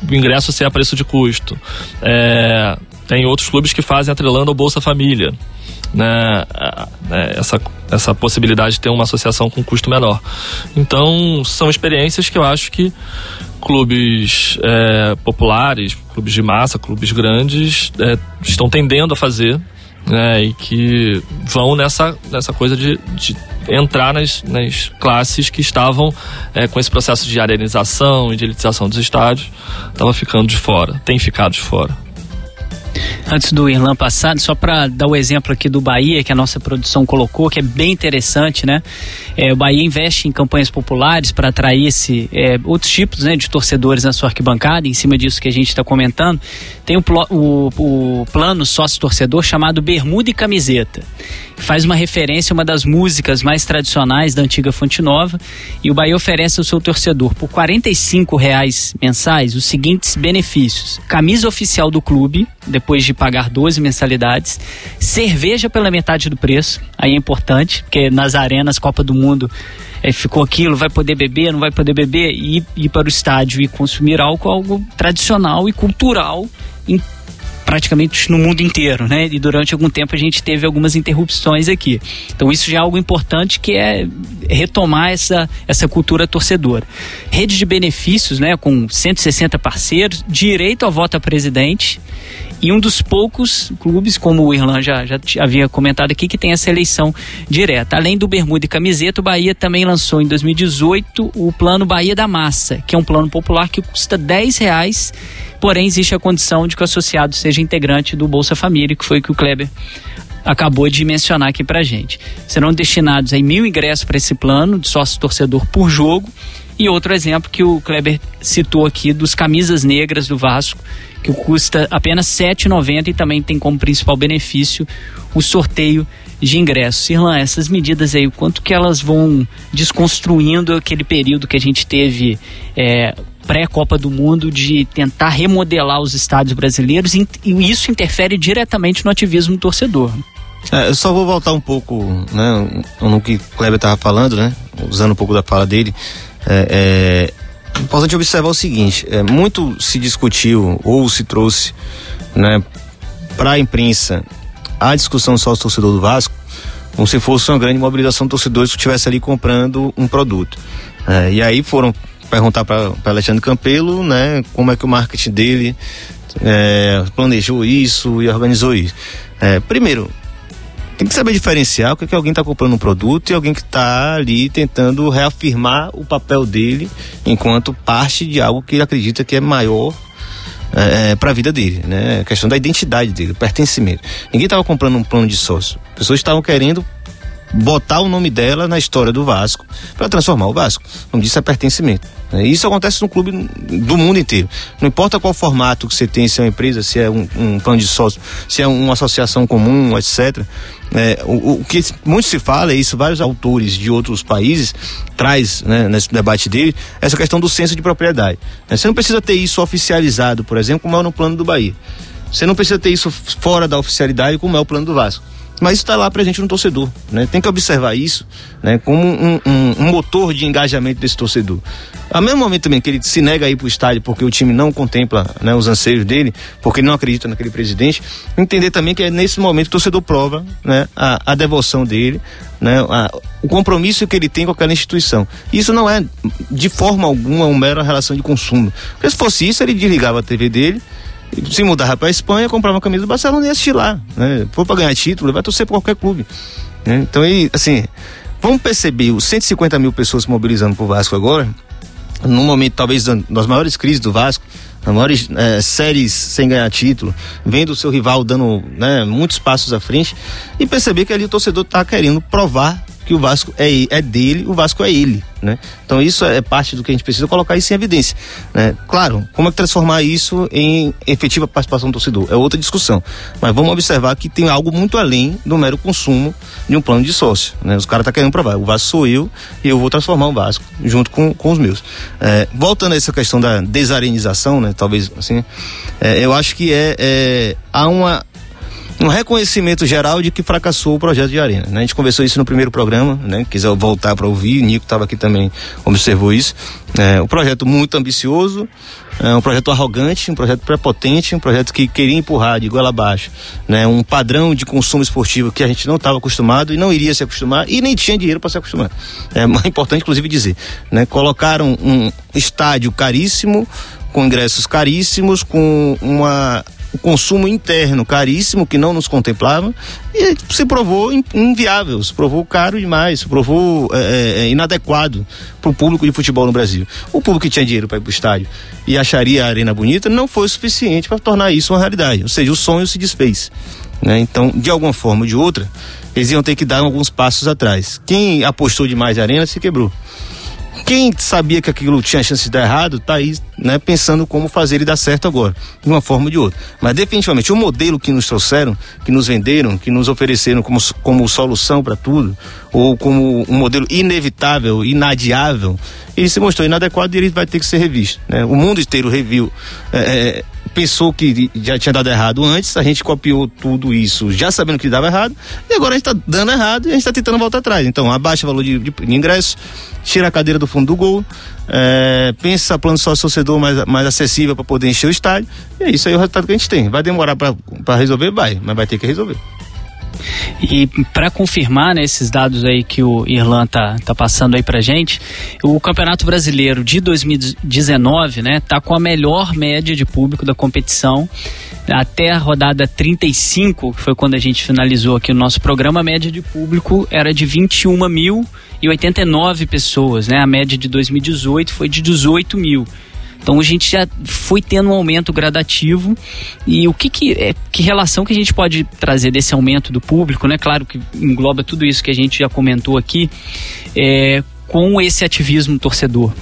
o ingresso ser a preço de custo. É, tem outros clubes que fazem atrelando ao Bolsa Família. Né, né, essa, essa possibilidade de ter uma associação com custo menor. Então, são experiências que eu acho que clubes é, populares, clubes de massa, clubes grandes é, estão tendendo a fazer né, e que vão nessa, nessa coisa de, de entrar nas, nas classes que estavam é, com esse processo de arenização e de elitização dos estádios, estava ficando de fora, tem ficado de fora. Antes do Irlan passar, só para dar o exemplo aqui do Bahia, que a nossa produção colocou, que é bem interessante, né? É, o Bahia investe em campanhas populares para atrair esse, é, outros tipos né, de torcedores na sua arquibancada, em cima disso que a gente está comentando. Tem o, o, o plano sócio-torcedor chamado Bermuda e Camiseta faz uma referência a uma das músicas mais tradicionais da antiga Fonte Nova. E o Bahia oferece ao seu torcedor, por R$ reais mensais, os seguintes benefícios: camisa oficial do clube, depois de pagar 12 mensalidades, cerveja pela metade do preço, aí é importante, porque nas arenas Copa do Mundo é, ficou aquilo, vai poder beber, não vai poder beber, e ir para o estádio e consumir álcool, algo tradicional e cultural praticamente no mundo inteiro, né? E durante algum tempo a gente teve algumas interrupções aqui. Então isso já é algo importante que é retomar essa, essa cultura torcedora. Rede de benefícios, né? Com 160 parceiros, direito ao voto a presidente e um dos poucos clubes, como o Irlan já, já havia comentado aqui, que tem essa eleição direta. Além do Bermuda e Camiseta, o Bahia também lançou em 2018 o plano Bahia da Massa, que é um plano popular que custa 10 reais, porém existe a condição de que o associado seja integrante do Bolsa Família, que foi o que o Kleber acabou de mencionar aqui pra gente. Serão destinados aí mil ingressos para esse plano de sócio torcedor por jogo. E outro exemplo que o Kleber citou aqui dos camisas negras do Vasco, que custa apenas R$ 7,90 e também tem como principal benefício o sorteio de ingressos. Irlan, essas medidas aí, quanto que elas vão desconstruindo aquele período que a gente teve é, pré-Copa do Mundo de tentar remodelar os estádios brasileiros e isso interfere diretamente no ativismo do torcedor. É, eu só vou voltar um pouco né, no que o Kleber estava falando, né, usando um pouco da fala dele. É, é importante observar o seguinte: é, muito se discutiu ou se trouxe né, para a imprensa a discussão sócio-torcedor do Vasco como se fosse uma grande mobilização de torcedores que estivesse ali comprando um produto. É, e aí foram perguntar para Alexandre Campelo né, como é que o marketing dele é, planejou isso e organizou isso. É, primeiro, tem que saber diferenciar o que, é que alguém está comprando um produto e alguém que está ali tentando reafirmar o papel dele enquanto parte de algo que ele acredita que é maior é, é para a vida dele, né? A questão da identidade dele, pertencimento. Ninguém estava comprando um plano de sócio. Pessoas estavam querendo botar o nome dela na história do Vasco para transformar o Vasco. O nome disso é pertencimento. Né? Isso acontece no clube do mundo inteiro. Não importa qual formato que você tem, se é uma empresa, se é um, um plano de sócio, se é uma associação comum, etc. É, o, o, que muito se fala, é isso vários autores de outros países traz né, nesse debate dele, essa questão do senso de propriedade. Né? Você não precisa ter isso oficializado, por exemplo, como é no plano do Bahia. Você não precisa ter isso fora da oficialidade, como é o plano do Vasco. Mas está lá presente no torcedor. Né? Tem que observar isso né? como um, um, um, motor de engajamento desse torcedor. Ao mesmo momento também que ele se nega a ir para o estádio porque o time não contempla né, os anseios dele, porque ele não acredita naquele presidente, entender também que é nesse momento o torcedor prova né, a, a devoção dele, né, a, o compromisso que ele tem com aquela instituição. Isso não é de forma alguma uma mera relação de consumo. Porque se fosse isso, ele desligava a TV dele se mudar para a Espanha, comprar uma camisa do Barcelona e assistir lá. Né? For para ganhar título, vai torcer para qualquer clube. Né? Então, e, assim, vamos perceber os 150 mil pessoas se mobilizando para o Vasco agora, num momento talvez das maiores crises do Vasco, as maiores é, séries sem ganhar título, vendo o seu rival dando né, muitos passos à frente, e perceber que ali o torcedor está querendo provar que o Vasco é, é dele, o Vasco é ele, né? Então isso é parte do que a gente precisa colocar isso em evidência, né? Claro, como é que transformar isso em efetiva participação do torcedor? É outra discussão, mas vamos observar que tem algo muito além do mero consumo de um plano de sócio, né? Os caras estão tá querendo provar, o Vasco sou eu e eu vou transformar o Vasco junto com, com os meus. É, voltando a essa questão da desarenização, né? Talvez assim, é, eu acho que é, é há uma um reconhecimento geral de que fracassou o projeto de arena. Né? A gente conversou isso no primeiro programa, né? quiser voltar para ouvir, Nico estava aqui também, observou isso. É, um projeto muito ambicioso, é um projeto arrogante, um projeto prepotente, um projeto que queria empurrar de goela abaixo né? um padrão de consumo esportivo que a gente não estava acostumado e não iria se acostumar e nem tinha dinheiro para se acostumar. É [LAUGHS] importante, inclusive, dizer. Né? Colocaram um estádio caríssimo, com ingressos caríssimos, com uma o consumo interno caríssimo que não nos contemplava e se provou inviável, se provou caro demais, se provou é, é, é inadequado para o público de futebol no Brasil. O público que tinha dinheiro para ir para o estádio e acharia a arena bonita não foi suficiente para tornar isso uma realidade, ou seja, o sonho se desfez. Né? Então, de alguma forma ou de outra, eles iam ter que dar alguns passos atrás. Quem apostou demais na arena se quebrou quem sabia que aquilo tinha chance de dar errado, tá aí, né, pensando como fazer ele dar certo agora, de uma forma ou de outra. Mas definitivamente o modelo que nos trouxeram, que nos venderam, que nos ofereceram como, como solução para tudo, ou como um modelo inevitável, inadiável, ele se mostrou inadequado e ele vai ter que ser revisto. Né? O mundo inteiro reviu. É, é pensou que já tinha dado errado antes, a gente copiou tudo isso já sabendo que dava errado, e agora a gente está dando errado e a gente está tentando voltar atrás. Então, abaixa o valor de, de, de ingresso, tira a cadeira do fundo do gol, é, pensa plano sócio torcedor mais, mais acessível para poder encher o estádio, e é isso aí o resultado que a gente tem. Vai demorar para resolver? Vai, mas vai ter que resolver. E para confirmar né, esses dados aí que o Irlan tá, tá passando aí pra gente, o Campeonato Brasileiro de 2019, né, tá com a melhor média de público da competição. Até a rodada 35, que foi quando a gente finalizou aqui o nosso programa, a média de público era de 21 mil e 89 pessoas, né? A média de 2018 foi de 18 mil. Então a gente já foi tendo um aumento gradativo e o que que, é, que relação que a gente pode trazer desse aumento do público, né? Claro que engloba tudo isso que a gente já comentou aqui, é, com esse ativismo torcedor.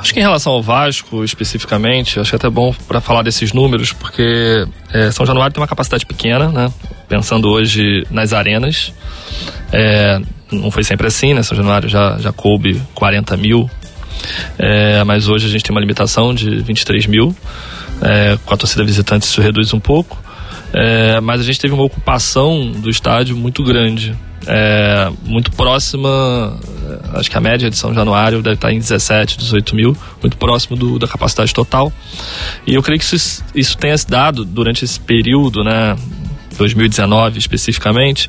Acho que em relação ao Vasco especificamente, acho que é até bom para falar desses números, porque é, São Januário tem uma capacidade pequena, né? Pensando hoje nas arenas. É, não foi sempre assim, né? São Januário já, já coube 40 mil é, mas hoje a gente tem uma limitação de 23 mil. É, com a torcida visitante isso reduz um pouco. É, mas a gente teve uma ocupação do estádio muito grande, é, muito próxima acho que a média de São Januário deve estar em 17, 18 mil, muito próximo do, da capacidade total. E eu creio que isso, isso tenha se dado durante esse período, né, 2019 especificamente,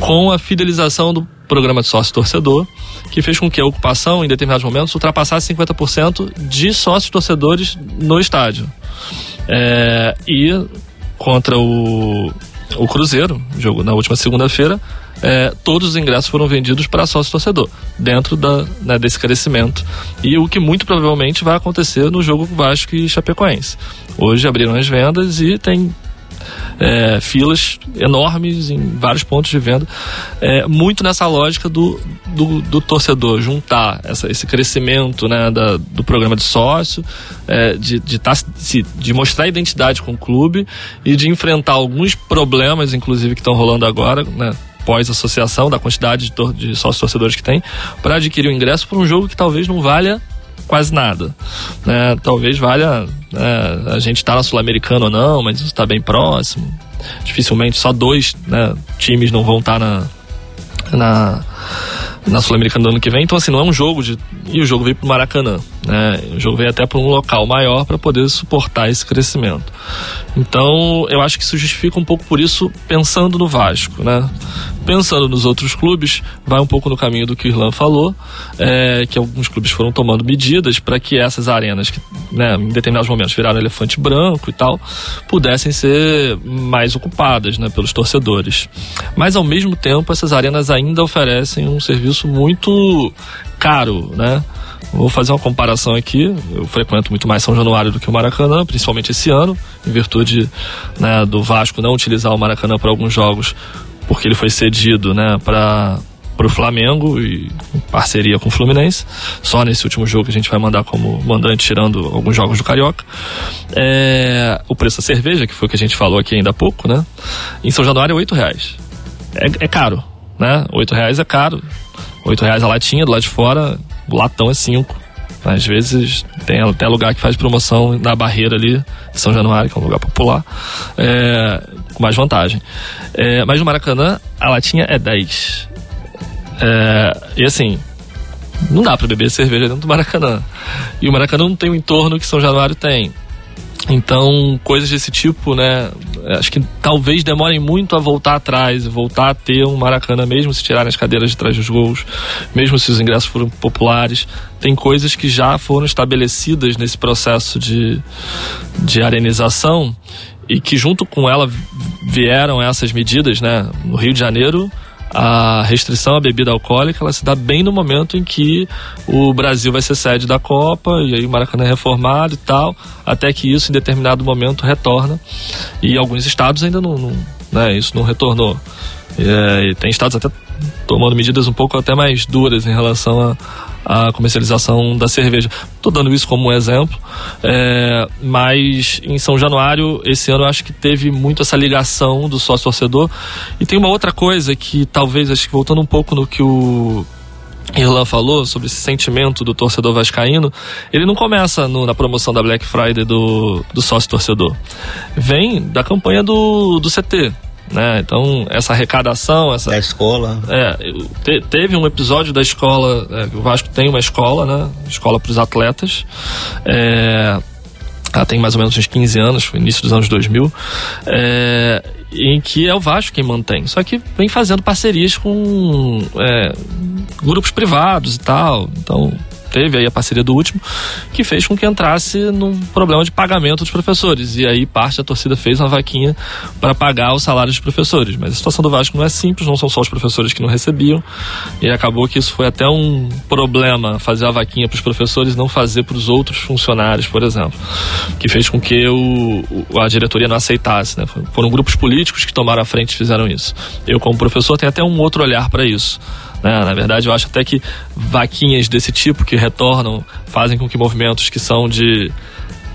com a fidelização do programa de sócio-torcedor, que fez com que a ocupação, em determinados momentos, ultrapassasse 50% de sócios-torcedores no estádio. É, e contra o, o Cruzeiro, jogo na última segunda-feira, é, todos os ingressos foram vendidos para sócio-torcedor, dentro da, né, desse crescimento. E o que muito provavelmente vai acontecer no jogo Vasco e Chapecoense. Hoje abriram as vendas e tem é, filas enormes em vários pontos de venda, é, muito nessa lógica do, do, do torcedor, juntar essa, esse crescimento né, da, do programa de sócio, é, de, de, tá, se, de mostrar identidade com o clube e de enfrentar alguns problemas, inclusive, que estão rolando agora, né, pós-associação, da quantidade de, de sócios torcedores que tem, para adquirir o ingresso por um jogo que talvez não valha quase nada. Né? Talvez valha né, a gente estar tá na Sul-Americana ou não, mas está bem próximo. Dificilmente só dois né, times não vão estar tá na, na, na Sul-Americana do ano que vem. Então, assim, não é um jogo de. E o jogo veio para o Maracanã. Né? O jogo veio até para um local maior para poder suportar esse crescimento. Então, eu acho que isso justifica um pouco por isso, pensando no Vasco. Né? Pensando nos outros clubes, vai um pouco no caminho do que o Irlan falou, é, que alguns clubes foram tomando medidas para que essas arenas, que né, em determinados momentos viraram elefante branco e tal, pudessem ser mais ocupadas né, pelos torcedores. Mas, ao mesmo tempo, essas arenas ainda oferecem um serviço muito caro, né? Vou fazer uma comparação aqui. Eu frequento muito mais São Januário do que o Maracanã, principalmente esse ano, em virtude né, do Vasco não utilizar o Maracanã para alguns jogos, porque ele foi cedido né, para o Flamengo e em parceria com o Fluminense. Só nesse último jogo que a gente vai mandar como mandante, tirando alguns jogos do Carioca. É, o preço da cerveja, que foi o que a gente falou aqui ainda há pouco, né? Em São Januário é 8 reais. É, é caro, né? 8 reais é caro. 8 reais a latinha, do lado de fora o latão é 5. Às vezes tem até lugar que faz promoção na barreira ali, São Januário, que é um lugar popular, é, com mais vantagem. É, mas no Maracanã, a latinha é 10. É, e assim, não dá para beber cerveja dentro do Maracanã. E o Maracanã não tem o entorno que São Januário tem. Então, coisas desse tipo, né? Acho que talvez demorem muito a voltar atrás, voltar a ter um Maracanã, mesmo se tirarem as cadeiras de trás dos gols, mesmo se os ingressos forem populares. Tem coisas que já foram estabelecidas nesse processo de, de arenização e que, junto com ela, vieram essas medidas, né? No Rio de Janeiro, a restrição à bebida alcoólica ela se dá bem no momento em que o Brasil vai ser sede da Copa e aí o Maracanã é reformado e tal, até que isso em determinado momento retorna e alguns estados ainda não, não né, isso não retornou. É, e tem estados até tomando medidas um pouco até mais duras em relação a, a comercialização da cerveja. Estou dando isso como um exemplo, é, mas em São Januário, esse ano, acho que teve muito essa ligação do sócio-torcedor. E tem uma outra coisa que talvez, acho que voltando um pouco no que o Irlan falou sobre esse sentimento do torcedor vascaíno, ele não começa no, na promoção da Black Friday do, do sócio torcedor. Vem da campanha do, do CT, né? Então, essa arrecadação, essa... Da escola. É, te, teve um episódio da escola, é, o Vasco tem uma escola, né? Escola para os atletas. É, ela tem mais ou menos uns 15 anos, início dos anos 2000, é, em que é o Vasco quem mantém. Só que vem fazendo parcerias com é, grupos privados e tal. Então, teve aí a parceria do último, que fez com que entrasse num problema de pagamento dos professores. E aí parte da torcida fez uma vaquinha para pagar os salários dos professores. Mas a situação do Vasco não é simples, não são só os professores que não recebiam. E acabou que isso foi até um problema, fazer a vaquinha para os professores não fazer para os outros funcionários, por exemplo. Que fez com que o, a diretoria não aceitasse. Né? Foram grupos políticos que tomaram a frente e fizeram isso. Eu, como professor, tenho até um outro olhar para isso. Né? Na verdade, eu acho até que vaquinhas desse tipo que retornam fazem com que movimentos que são de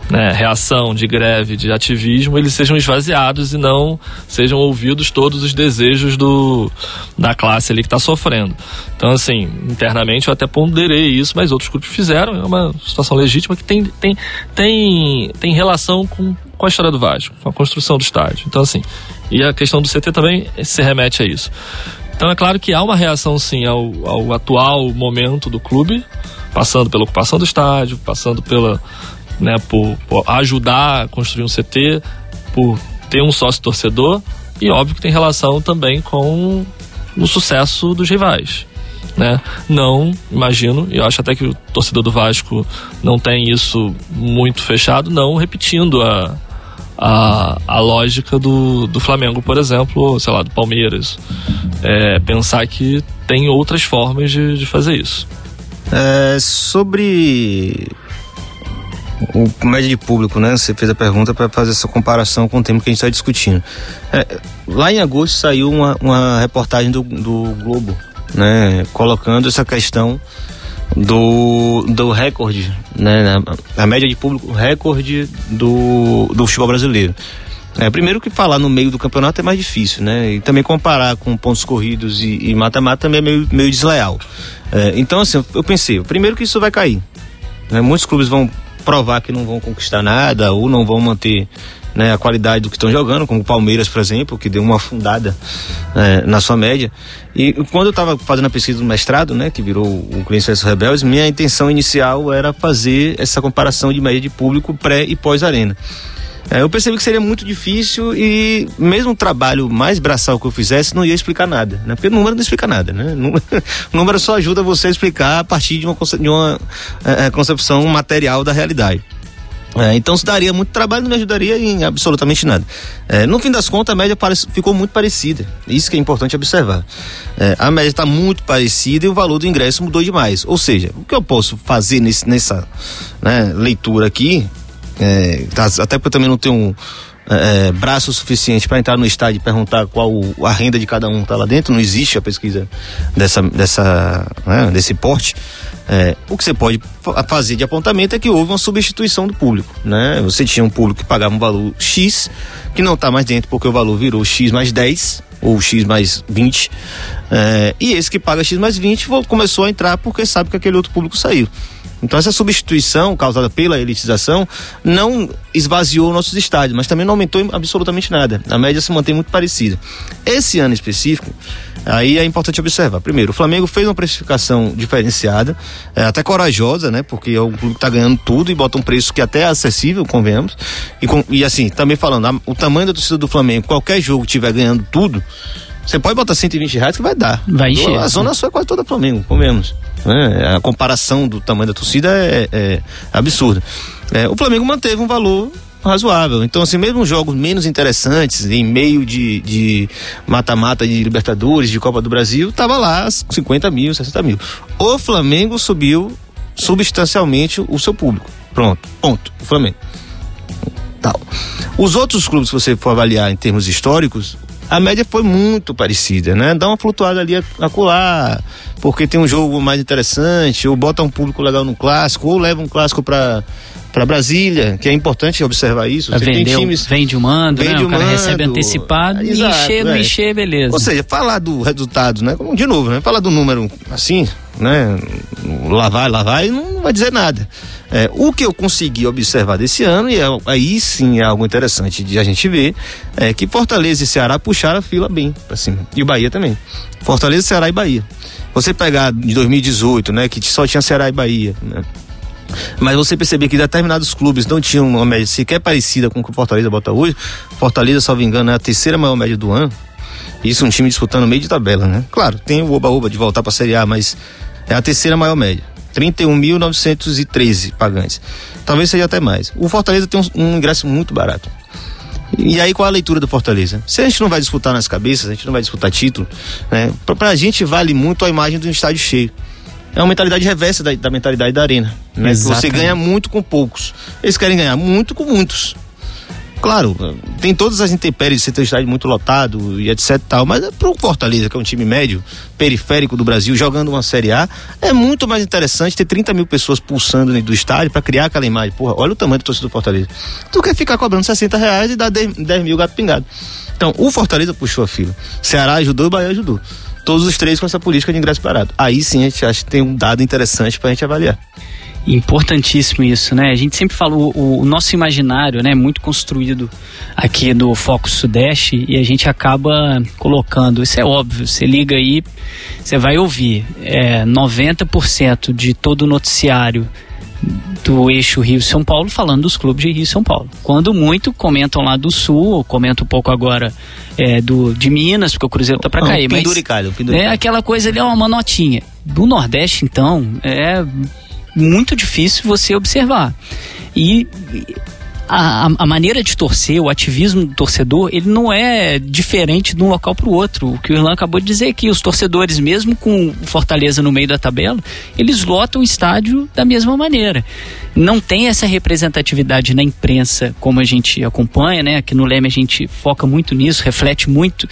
né, reação, de greve, de ativismo, eles sejam esvaziados e não sejam ouvidos todos os desejos do, da classe ali que está sofrendo. Então, assim, internamente eu até ponderei isso, mas outros grupos fizeram, é uma situação legítima que tem, tem, tem, tem relação com, com a história do Vasco, com a construção do estádio. Então, assim, e a questão do CT também se remete a isso. Então é claro que há uma reação sim ao, ao atual momento do clube, passando pela ocupação do estádio, passando pela né, por, por ajudar a construir um CT, por ter um sócio torcedor e óbvio que tem relação também com o sucesso dos rivais. Né? Não, imagino, eu acho até que o torcedor do Vasco não tem isso muito fechado, não repetindo a, a, a lógica do, do Flamengo, por exemplo, sei lá, do Palmeiras. É, pensar que tem outras formas de, de fazer isso. É, sobre o média de público, né? Você fez a pergunta para fazer essa comparação com o tema que a gente está discutindo. É, lá em agosto saiu uma, uma reportagem do, do Globo, né? Colocando essa questão do, do recorde, né? A, média de público recorde do, do futebol brasileiro. É, primeiro que falar no meio do campeonato é mais difícil, né? E também comparar com pontos corridos e mata-mata também é meio, meio desleal. É, então, assim, eu pensei, primeiro que isso vai cair. Né? Muitos clubes vão provar que não vão conquistar nada ou não vão manter né, a qualidade do que estão jogando, como o Palmeiras, por exemplo, que deu uma afundada é, na sua média. E quando eu estava fazendo a pesquisa do mestrado, né, que virou o Clientes Rebeldes, minha intenção inicial era fazer essa comparação de média de público pré e pós-arena. É, eu percebi que seria muito difícil e mesmo o trabalho mais braçal que eu fizesse não ia explicar nada, né? Porque o número não explica nada, né? O [LAUGHS] número só ajuda você a explicar a partir de uma, de uma é, é, concepção material da realidade. É, então isso daria muito trabalho, não me ajudaria em absolutamente nada. É, no fim das contas, a média ficou muito parecida. Isso que é importante observar. É, a média está muito parecida e o valor do ingresso mudou demais. Ou seja, o que eu posso fazer nesse, nessa né, leitura aqui é, tá, até porque eu também não tenho um, é, é braço suficiente para entrar no estádio e perguntar qual a renda de cada um está lá dentro. Não existe a pesquisa dessa, dessa, né, desse porte. É, o que você pode fazer de apontamento é que houve uma substituição do público, né? Você tinha um público que pagava um valor X, que não está mais dentro porque o valor virou X mais 10 ou X mais 20, é, e esse que paga X mais 20 começou a entrar porque sabe que aquele outro público saiu. Então essa substituição causada pela elitização não esvaziou nossos estádios, mas também não aumentou absolutamente nada. A média se mantém muito parecida. Esse ano específico, aí é importante observar. Primeiro, o Flamengo fez uma precificação diferenciada, é, até corajosa, né? Porque é um clube que está ganhando tudo e bota um preço que até é acessível, convenhamos. E, com, e assim, também falando, a, o tamanho da torcida do Flamengo, qualquer jogo tiver ganhando tudo, você pode botar 120 reais que vai dar. Vai encher. A zona sul é quase toda Flamengo, comemos. Né? A comparação do tamanho da torcida é, é absurda. É, o Flamengo manteve um valor razoável. Então, assim, mesmo jogos menos interessantes, em meio de mata-mata de, de, Libertadores, de Copa do Brasil, tava lá 50 mil, 60 mil. O Flamengo subiu substancialmente o seu público. Pronto, ponto. O Flamengo. Tal. Os outros clubes, se você for avaliar em termos históricos, a média foi muito parecida, né? Dá uma flutuada ali acolá, porque tem um jogo mais interessante, ou bota um público legal no clássico, ou leva um clássico para para Brasília, que é importante observar isso. Você Vendeu, tem times, vende o mando, vende né? O, cara mando, recebe antecipado exato, e encher, é. encher, beleza. Ou seja, falar do resultado, né? De novo, né? Falar do número assim, né? Lá vai, lá vai, não vai dizer nada. É, o que eu consegui observar desse ano, e é, aí sim é algo interessante de a gente ver, é que Fortaleza e Ceará puxaram a fila bem pra cima. E o Bahia também. Fortaleza, Ceará e Bahia. Você pegar de 2018, né, que só tinha Ceará e Bahia, né? Mas você perceber que determinados clubes não tinham uma média sequer parecida com o que o Fortaleza bota hoje. Fortaleza, salvo engano, é a terceira maior média do ano. Isso um time disputando meio de tabela, né? Claro, tem o oba-oba de voltar para a Série A, mas é a terceira maior média. 31.913 pagantes. Talvez seja até mais. O Fortaleza tem um, um, ingresso muito barato. E aí qual a leitura do Fortaleza? Se a gente não vai disputar nas cabeças, a gente não vai disputar título, né? Pra, pra gente vale muito a imagem do estádio cheio. É uma mentalidade reversa da, da mentalidade da arena. Né? Você ganha muito com poucos. Eles querem ganhar muito com muitos. Claro, tem todas as intempéries um estádio muito lotado e etc tal, mas para o Fortaleza, que é um time médio, periférico do Brasil, jogando uma Série A, é muito mais interessante ter 30 mil pessoas pulsando do estádio para criar aquela imagem. Porra, olha o tamanho do torcedor do Fortaleza. Tu quer ficar cobrando 60 reais e dar 10, 10 mil gato pingado. Então, o Fortaleza puxou a fila. Ceará ajudou, o Bahia ajudou. Todos os três com essa política de ingresso barato. Aí sim a gente acha que tem um dado interessante para a gente avaliar. Importantíssimo isso, né? A gente sempre falou, o, o, nosso imaginário, né, muito construído aqui do Foco Sudeste e a gente acaba colocando, isso é óbvio, você liga aí, você vai ouvir, é, 90% de todo o noticiário do eixo Rio-São Paulo falando dos clubes de Rio e São Paulo. Quando muito comentam lá do Sul, ou comentam um pouco agora é, do, de Minas, porque o Cruzeiro tá para cair. Mas é aquela coisa ali, é uma notinha. Do Nordeste, então, é muito difícil você observar. E a, a, maneira de torcer, o ativismo do torcedor, ele não é diferente de um local para o outro. O que o Irlan acabou de dizer aqui, os torcedores, mesmo com Fortaleza no meio da tabela, eles lotam o estádio da mesma maneira. Não tem essa representatividade na imprensa como a gente acompanha, né? Aqui no Leme a gente foca muito nisso, reflete muito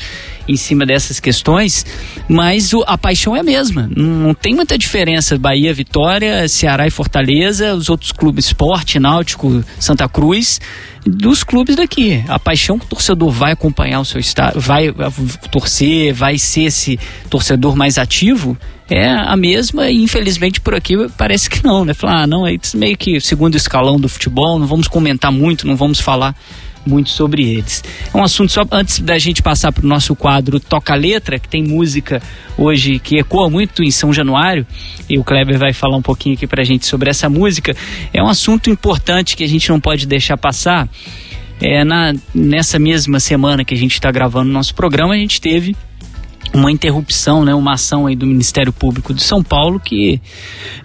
em cima dessas questões, mas o, a paixão é a mesma. Não, não, tem muita diferença. Bahia, Vitória, Ceará e Fortaleza, os outros clubes, Esporte, Náutico, Santa Cruz, dos clubes daqui. A paixão que o torcedor vai acompanhar o seu estado, vai torcer, vai ser esse torcedor mais ativo, é a mesma e infelizmente por aqui parece que não, né? Falar, ah, não, é meio que segundo escalão do futebol, não vamos comentar muito, não vamos falar muito sobre eles. É um assunto só antes da gente passar para o nosso quadro Toca Letra, que tem música hoje que ecoa muito em São Januário, e o Kleber vai falar um pouquinho aqui para a gente sobre essa música. É um assunto importante que a gente não pode deixar passar. É, na, nessa mesma semana que a gente está gravando o nosso programa, a gente teve uma interrupção, né, uma ação aí do Ministério Público de São Paulo que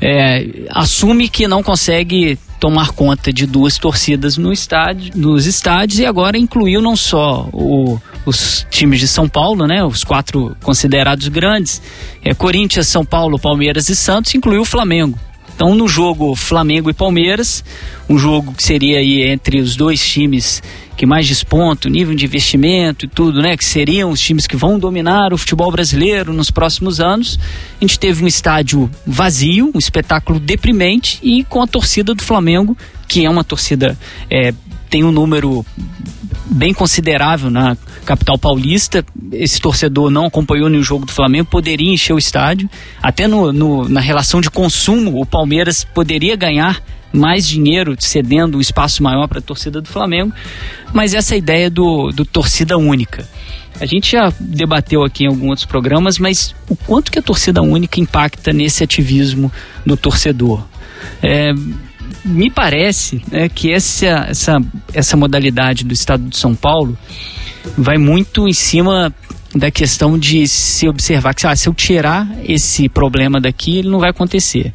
é, assume que não consegue tomar conta de duas torcidas no estádio, nos estádios e agora incluiu não só o, os times de São Paulo, né, os quatro considerados grandes, é, Corinthians, São Paulo, Palmeiras e Santos, incluiu o Flamengo. Então, no jogo Flamengo e Palmeiras, um jogo que seria aí entre os dois times que mais despontam, nível de investimento e tudo, né? Que seriam os times que vão dominar o futebol brasileiro nos próximos anos. A gente teve um estádio vazio, um espetáculo deprimente e com a torcida do Flamengo, que é uma torcida é, tem um número bem considerável na capital paulista. Esse torcedor não acompanhou nenhum jogo do Flamengo, poderia encher o estádio. Até no, no, na relação de consumo, o Palmeiras poderia ganhar mais dinheiro cedendo um espaço maior para a torcida do Flamengo. Mas essa ideia do, do torcida única. A gente já debateu aqui em alguns outros programas, mas o quanto que a torcida única impacta nesse ativismo do torcedor? É, me parece né, que essa, essa, essa modalidade do Estado de São Paulo vai muito em cima da questão de se observar que ah, se eu tirar esse problema daqui, ele não vai acontecer.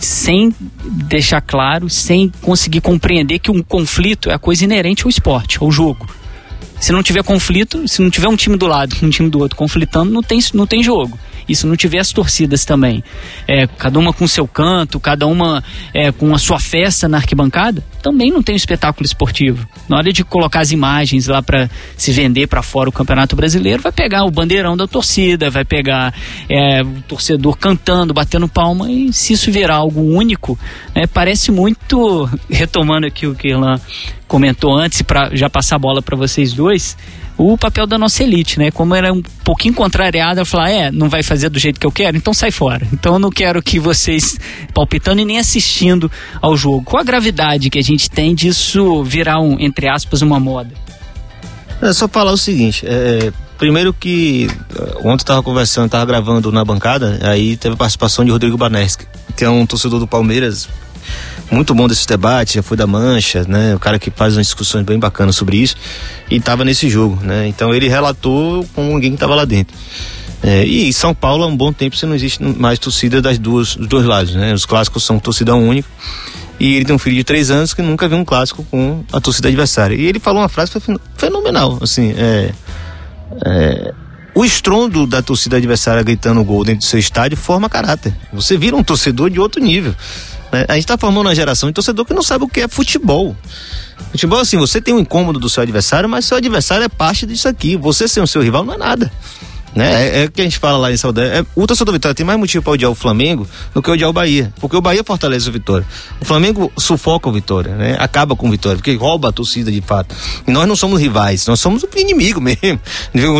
Sem deixar claro, sem conseguir compreender que um conflito é a coisa inerente ao esporte, ao jogo. Se não tiver conflito, se não tiver um time do lado, um time do outro conflitando, não tem, não tem jogo e se não tiver as torcidas também, é, cada uma com seu canto, cada uma é, com a sua festa na arquibancada, também não tem um espetáculo esportivo. Na hora de colocar as imagens lá para se vender para fora o Campeonato Brasileiro, vai pegar o bandeirão da torcida, vai pegar é, o torcedor cantando, batendo palma, e se isso virar algo único, né, parece muito, [LAUGHS] retomando aqui o que Irlan comentou antes, para já passar a bola para vocês dois, o papel da nossa elite, né? Como era um pouquinho contrariada, falar, é, não vai fazer do jeito que eu quero, então sai fora. Então eu não quero que vocês palpitando e nem assistindo ao jogo. Qual a gravidade que a gente tem disso virar um, entre aspas, uma moda? É só falar o seguinte, é, primeiro que eh, ontem eu tava conversando, tava gravando na bancada, aí teve a participação de Rodrigo Baneschi, que é um torcedor do Palmeiras, muito bom desse debate, já foi da Mancha, né? O cara que faz umas discussões bem bacanas sobre isso e estava nesse jogo, né? Então ele relatou com alguém que estava lá dentro. É, e São Paulo há um bom tempo você não existe mais torcida das duas, dos dois lados, né? Os clássicos são torcida única e ele tem um filho de três anos que nunca viu um clássico com a torcida adversária. E ele falou uma frase fenomenal, assim, é, é, o estrondo da torcida adversária gritando gol dentro do seu estádio forma caráter. Você vira um torcedor de outro nível. Né? A gente está formando uma geração de torcedor que não sabe o que é futebol. Futebol, assim, você tem um incômodo do seu adversário, mas seu adversário é parte disso aqui. Você ser o seu rival não é nada. Né? É, é o que a gente fala lá em Saudade. É, o torcedor Vitória tem mais motivo para odiar o Flamengo do que odiar o Bahia. Porque o Bahia fortalece o Vitória. O Flamengo sufoca o Vitória, né? Acaba com o Vitória, porque rouba a torcida de fato. E nós não somos rivais, nós somos o inimigo [LAUGHS] mesmo.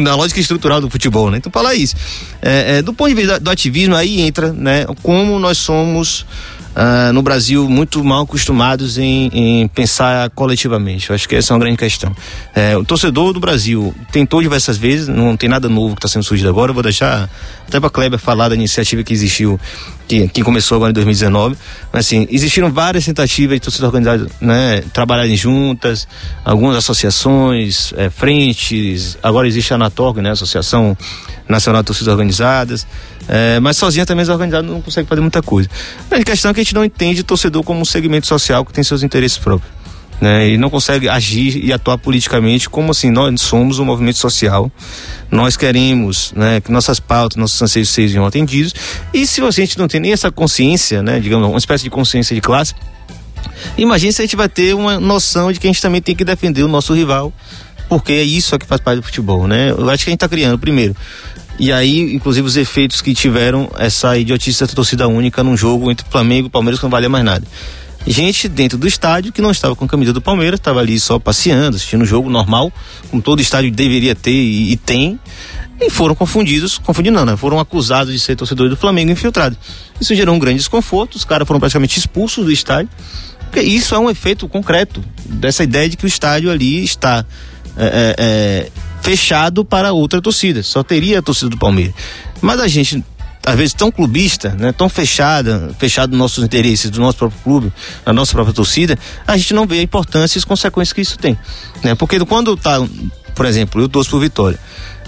Na lógica estrutural do futebol, né? Então fala isso. É, é, do ponto de vista do ativismo, aí entra, né? Como nós somos uh, no Brasil muito mal acostumados em, em, pensar coletivamente. Eu acho que essa é uma grande questão. É, o torcedor do Brasil tentou diversas vezes, não tem nada novo que está sendo surgido agora. Eu vou deixar até para Kleber falar da iniciativa que existiu, que, que começou agora em 2019. Mas assim, existiram várias tentativas de torcida organizada né, trabalharem juntas, algumas associações, é, frentes. Agora existe a Anatorg, né, Associação Nacional de Torcidas Organizadas. É, mas sozinha também as organizadas não consegue fazer muita coisa. A questão é que a gente não entende torcedor como um segmento social que tem seus interesses próprios. Né, e não consegue agir e atuar politicamente como assim nós somos um movimento social nós queremos né, que nossas pautas nossos anseios sejam atendidos e se a gente não tem nem essa consciência né digamos uma espécie de consciência de classe imagine se a gente vai ter uma noção de que a gente também tem que defender o nosso rival porque é isso que faz parte do futebol né eu acho que a gente está criando primeiro e aí, inclusive, os efeitos que tiveram essa idiotice da torcida única num jogo entre Flamengo e Palmeiras que não valia mais nada. Gente dentro do estádio que não estava com a camisa do Palmeiras, estava ali só passeando, assistindo o jogo normal, como todo estádio deveria ter e, e tem, e foram confundidos, confundindo não, né? Foram acusados de ser torcedores do Flamengo infiltrados. Isso gerou um grande desconforto, os caras foram praticamente expulsos do estádio. Porque isso é um efeito concreto dessa ideia de que o estádio ali está é, é, fechado para outra torcida. Só teria a torcida do Palmeiras. Mas a gente, às vezes, tão clubista, né, tão fechada, fechado nos nossos interesses, do nosso próprio clube, da nossa própria torcida, a gente não vê a importância e as consequências que isso tem. Né? Porque quando tá, por exemplo, eu torço por Vitória.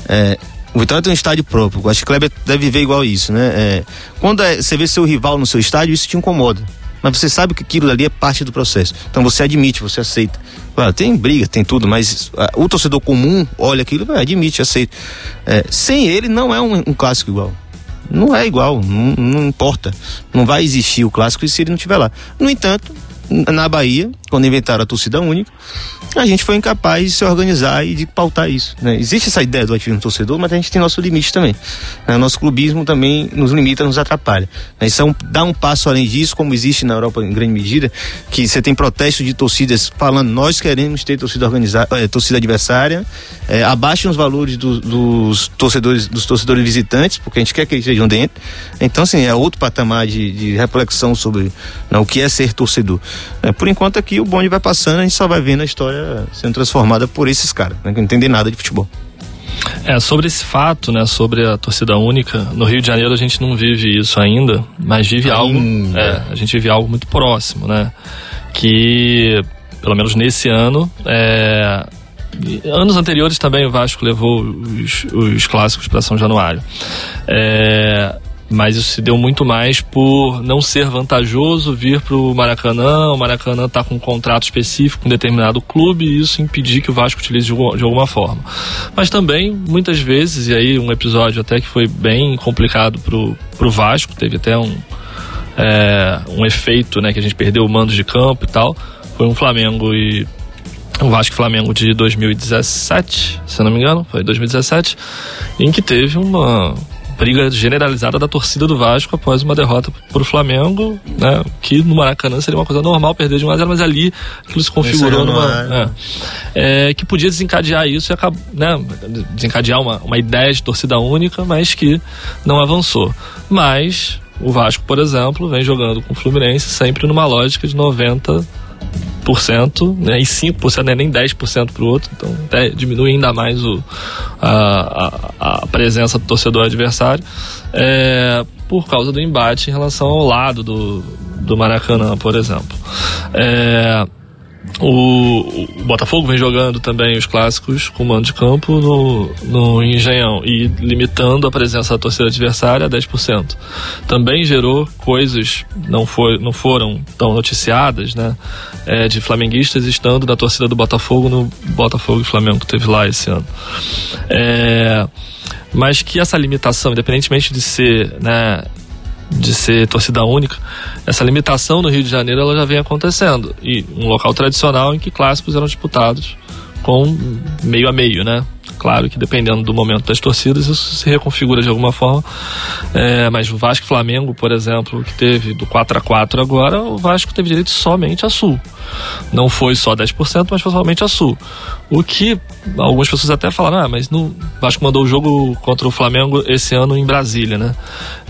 É, o Vitória tem um estádio próprio. Acho que o Kleber deve ver igual isso, né? É, quando é, você vê seu rival no seu estádio, isso te incomoda mas você sabe que aquilo ali é parte do processo. Então você admite, você aceita. Claro, tem briga, tem tudo, mas uh, o torcedor comum olha aquilo, vai, admite, aceita. É, sem ele não é um, um clássico igual. Não é igual, não, não, importa. Não vai existir o clássico se ele não estiver lá. No entanto, na Bahia, quando inventaram a torcida única, a gente foi incapaz de se organizar e de pautar isso. Né? Existe essa ideia do ativismo torcedor, mas a gente tem nosso limite também. Né? Nosso clubismo também nos limita, nos atrapalha. Né? Isso é um, dá um passo além disso, como existe na Europa em grande medida, que você tem protestos de torcidas falando nós queremos ter torcida organizada, é, torcida adversária, é, abaixem os valores do, dos torcedores, dos torcedores visitantes, porque a gente quer que eles estejam dentro. Então, assim, é outro patamar de, de reflexão sobre né, o que é ser torcedor. É, por enquanto aqui o bonde vai passando, a gente só vai vendo a história sendo transformada por esses caras, né, que não entendem nada de futebol. É, sobre esse fato, né, sobre a torcida única, no Rio de Janeiro a gente não vive isso ainda, mas vive ainda. algo, é, a gente vive algo muito próximo, né, que pelo menos nesse ano, é, anos anteriores também o Vasco levou os, os clássicos para São Januário. É, mas isso se deu muito mais por não ser vantajoso vir para o Maracanã. O Maracanã está com um contrato específico com um determinado clube e isso impedir que o Vasco utilize de, alguma forma. Mas também, muitas vezes, e aí um episódio até que foi bem complicado para o Vasco, teve até um, é, um efeito, né, que a gente perdeu o mando de campo e tal, foi um Flamengo e o Vasco Flamengo de 2017, se não me engano, foi 2017, em que teve uma briga generalizada da torcida do Vasco após uma derrota para o Flamengo, né? Que no Maracanã seria uma coisa normal perder de 1 a 0 mas ali aquilo se configurou numa. É, é, que podia desencadear isso e acabar, né? Desencadear uma, uma ideia de torcida única, mas que não avançou. Mas o Vasco, por exemplo, vem jogando com o Fluminense sempre numa lógica de 90 né, e 5% não é nem 10% para o outro, então é, diminui ainda mais o, a, a, a, presença do torcedor adversário é, por causa do embate em relação ao lado do, do Maracanã, por exemplo. É, o, o, Botafogo vem jogando também os clássicos com mando de campo no, no Engenhão e limitando a presença da torcida adversária a 10%. Também gerou coisas, não, foi, não foram tão noticiadas, né? É, de flamenguistas estando na torcida do Botafogo no Botafogo e Flamengo que teve lá esse ano. É, mas que essa limitação, independentemente de ser né, de ser torcida única, essa limitação no Rio de Janeiro ela já vem acontecendo. E um local tradicional em que clássicos eram disputados com meio a meio, né? Claro que dependendo do momento das torcidas, isso se reconfigura de alguma forma. É, mas o Vasco Flamengo, por exemplo, que teve do 4 a 4 agora, o Vasco teve direito somente a Sul. Não foi só 10%, mas foi somente a Sul. O que algumas pessoas até falaram, ah, mas no Vasco mandou o jogo contra o Flamengo esse ano em Brasília, né?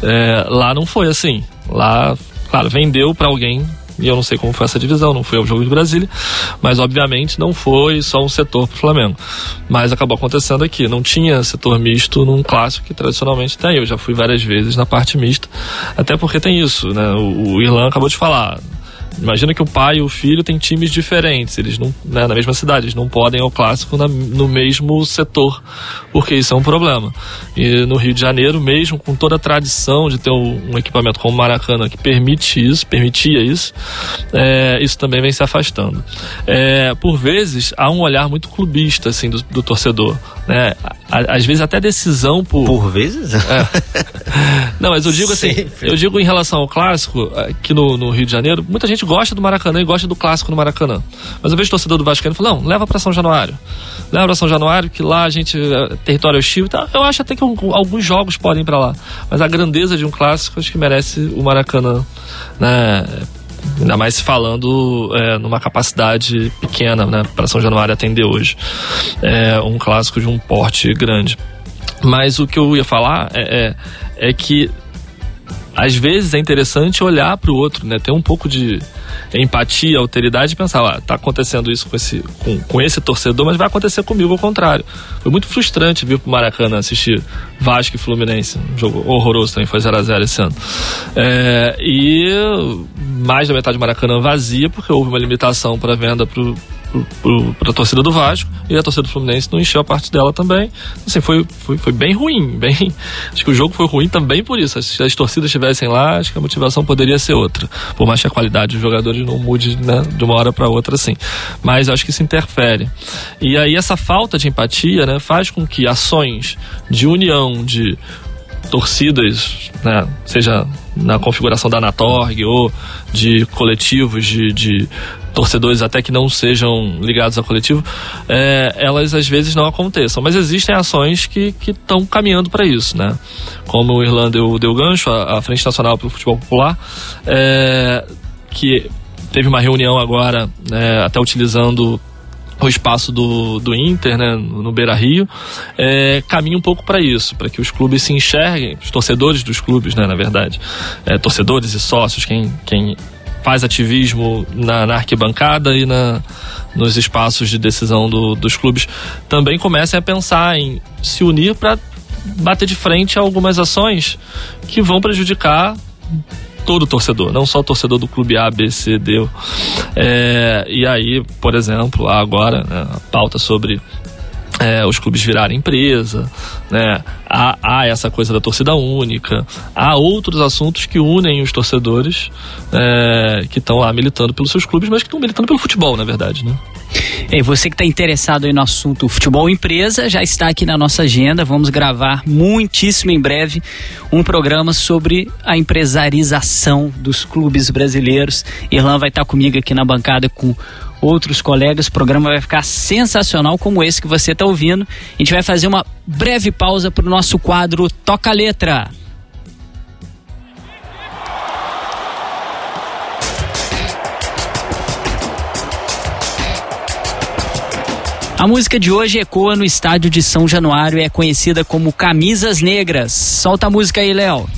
É, lá não foi assim. Lá claro, vendeu para alguém e eu não sei como foi essa divisão, não foi ao jogo de Brasília, mas obviamente não foi só um setor para o Flamengo. Mas acabou acontecendo aqui, não tinha setor misto num clássico que tradicionalmente tem. Eu já fui várias vezes na parte mista, até porque tem isso, né? O, o Irlan acabou de falar, Imagina que o pai e o filho têm times diferentes, eles não, né, na mesma cidade, eles não podem ao clássico na, no mesmo setor, porque isso é um problema. E no Rio de Janeiro, mesmo com toda a tradição de ter um, um equipamento como o Maracanã que permite isso, permitia isso, é, isso também vem se afastando. É, por vezes há um olhar muito clubista assim do, do torcedor, né? Às vezes até decisão por. Por vezes? É. [LAUGHS] Não, mas eu digo assim, Sempre. eu digo em relação ao clássico, aqui no, no Rio de Janeiro, muita gente gosta do Maracanã e gosta do clássico no Maracanã. Mas eu vejo torcedor do Vasco falando, não, leva para São Januário. Leva para São Januário, que lá a gente, é, território hostil e tal. Eu acho até que alguns jogos podem ir para lá. Mas a grandeza de um clássico, acho que merece o Maracanã, né? Ainda mais falando é, numa capacidade pequena, né? Para São Januário atender hoje. É um clássico de um porte grande. Mas o que eu ia falar é, é, é que às vezes é interessante olhar para o outro, né? Ter um pouco de empatia, alteridade e pensar, ah, tá acontecendo isso com esse, com, com esse torcedor, mas vai acontecer comigo ao contrário. Foi muito frustrante vir pro Maracanã assistir Vasco e Fluminense, um jogo horroroso também, foi 0x0 esse ano. É, e mais da metade do Maracanã vazia, porque houve uma limitação para venda pro, para a torcida do Vasco e a torcida do Fluminense não encheu a parte dela também. Assim, foi, foi, foi bem ruim, [LAUGHS] bem. Acho que o jogo foi ruim também por isso. Se as torcidas estivessem lá, acho que a motivação poderia ser outra. Por mais que a qualidade dos jogadores não mude né, de uma hora para outra, assim. Mas acho que isso interfere. E aí essa falta de empatia né, faz com que ações de união, de torcidas, né, seja na configuração da Anatorg ou de coletivos de, de torcedores até que não sejam ligados ao coletivo, é, elas às vezes não aconteçam. Mas existem ações que estão caminhando para isso, né? Como o Irlanda deu, deu gancho, a, a Frente Nacional pelo Futebol Popular, é, que teve uma reunião agora, é, até utilizando o espaço do, do Inter, né, no Beira Rio, é, caminha um pouco para isso, para que os clubes se enxerguem, os torcedores dos clubes, né, na verdade, é, torcedores e sócios, quem, quem faz ativismo na, na arquibancada e na, nos espaços de decisão do, dos clubes, também comecem a pensar em se unir para bater de frente a algumas ações que vão prejudicar todo torcedor, não só o torcedor do clube A, B, C, D. É, e aí, por exemplo, agora né, a pauta sobre é, os clubes virarem empresa, né? Há, há, essa coisa da torcida única, há outros assuntos que unem os torcedores é, que estão lá militando pelos seus clubes, mas que estão militando pelo futebol, na verdade, né? E você que está interessado aí no assunto futebol empresa, já está aqui na nossa agenda. Vamos gravar muitíssimo em breve um programa sobre a empresarização dos clubes brasileiros. Irlan vai estar comigo aqui na bancada com outros colegas. O programa vai ficar sensacional, como esse que você está ouvindo. A gente vai fazer uma breve pausa para o nosso quadro Toca Letra. A música de hoje ecoa no estádio de São Januário e é conhecida como Camisas Negras. Solta a música aí, Léo.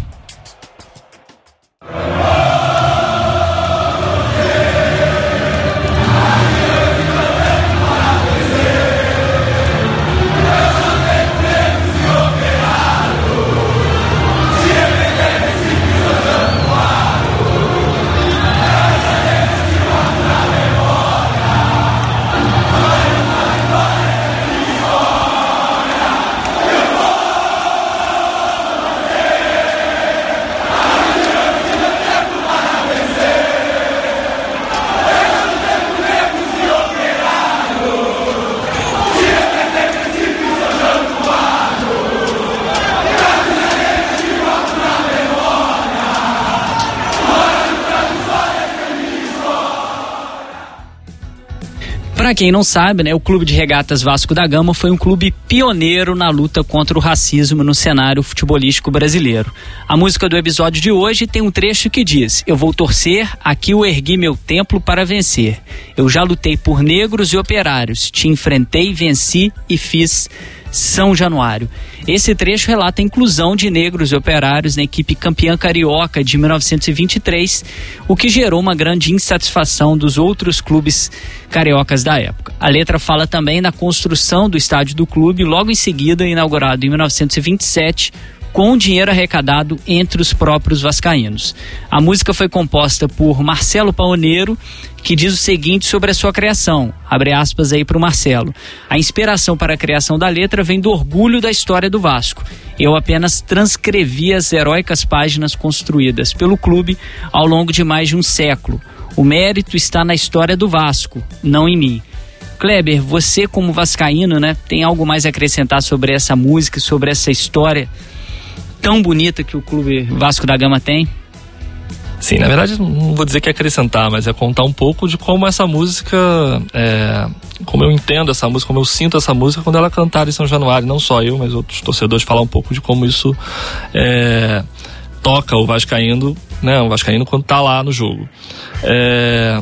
Para quem não sabe, né, o Clube de Regatas Vasco da Gama foi um clube pioneiro na luta contra o racismo no cenário futebolístico brasileiro. A música do episódio de hoje tem um trecho que diz: Eu vou torcer, aqui eu ergui meu templo para vencer. Eu já lutei por negros e operários, te enfrentei, venci e fiz São Januário. Esse trecho relata a inclusão de negros e operários na equipe campeã carioca de 1923, o que gerou uma grande insatisfação dos outros clubes cariocas da época. A letra fala também da construção do estádio do clube, logo em seguida, inaugurado em 1927 com o dinheiro arrecadado entre os próprios vascaínos. A música foi composta por Marcelo Paoneiro, que diz o seguinte sobre a sua criação. Abre aspas aí para o Marcelo. A inspiração para a criação da letra vem do orgulho da história do Vasco. Eu apenas transcrevi as heróicas páginas construídas pelo clube ao longo de mais de um século. O mérito está na história do Vasco, não em mim. Kleber, você como vascaíno, né, tem algo mais a acrescentar sobre essa música, sobre essa história tão bonita que o clube Vasco da Gama tem? Sim, na verdade não vou dizer que é acrescentar, mas é contar um pouco de como essa música, é, como eu entendo essa música, como eu sinto essa música quando ela é cantada em São Januário, não só eu, mas outros torcedores falar um pouco de como isso é, toca o Vascaíno, né, o Vascaíno quando tá lá no jogo. É,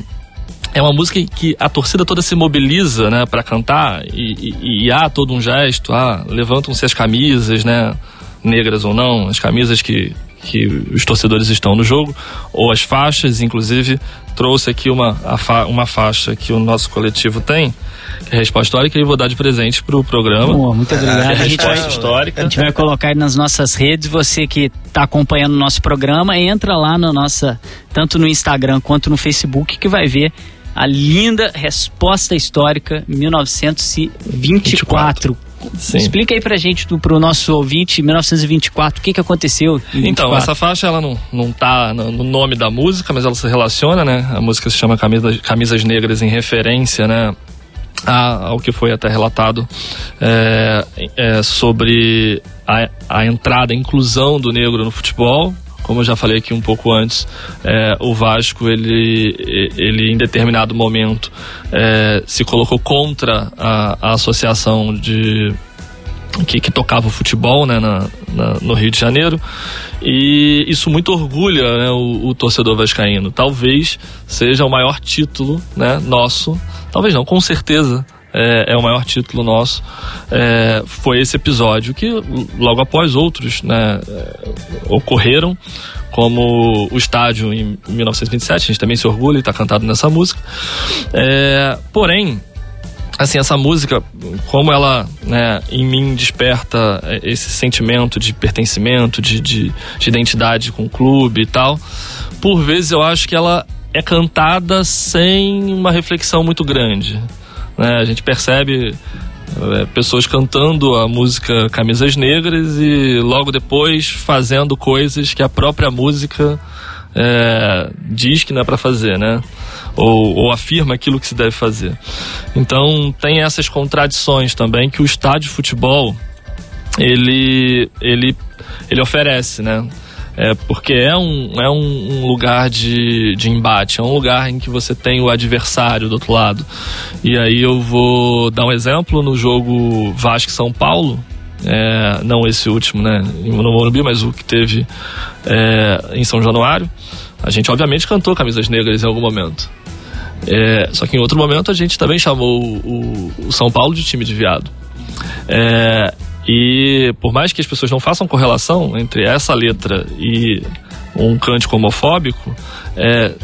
é uma música que a torcida toda se mobiliza, né, para cantar e, e, e, há todo um gesto, ah, levantam-se as camisas, né, negras ou não, as camisas que, que os torcedores estão no jogo, ou as faixas, inclusive trouxe aqui uma, fa uma faixa que o nosso coletivo tem, que é a resposta histórica, e vou dar de presente para o programa. Boa, muito obrigado. É a resposta histórica. A gente vai colocar nas nossas redes, você que está acompanhando o nosso programa, entra lá na nossa, tanto no Instagram quanto no Facebook, que vai ver a linda resposta histórica 1924. 24. Sim. Explica aí pra gente, para o nosso ouvinte, 1924, o que, que aconteceu? Então, essa faixa ela não, não tá no nome da música, mas ela se relaciona, né? A música se chama Camisa, Camisas Negras em referência, né? ao que foi até relatado é, é, sobre a, a entrada, a inclusão do negro no futebol, como eu já falei aqui um pouco antes, é, o Vasco, ele, ele em determinado momento é, se colocou contra a, a associação de que, que, tocava o futebol né, na, na, no Rio de Janeiro e isso muito orgulha né, o, o, torcedor vascaíno. Talvez seja o maior título né, nosso, talvez não, com certeza é, é, o maior título nosso, é, foi esse episódio, que logo após outros né, é, ocorreram, como o estádio em 1927, a gente também se orgulha e está cantado nessa música. É, porém, assim, essa música, como ela né, em mim desperta esse sentimento de pertencimento, de, de, de identidade com o clube e tal, por vezes eu acho que ela é cantada sem uma reflexão muito grande. Né? A gente percebe é, pessoas cantando a música Camisas Negras e logo depois fazendo coisas que a própria música é, diz que não é para fazer, né? Ou, ou, afirma aquilo que se deve fazer. Então tem essas contradições também que o estádio de futebol ele, ele, ele oferece, né? É, porque é um, é um, lugar de, de embate, é um lugar em que você tem o adversário do outro lado. E aí eu vou dar um exemplo no jogo Vasco-São Paulo, é, não esse último, né, no Morumbi, mas o que teve é, em São Januário. A gente obviamente cantou Camisas Negras em algum momento. É, só que em outro momento a gente também chamou o, o São Paulo de time de viado. E por mais que as pessoas não façam correlação entre essa letra e um cântico homofóbico, é,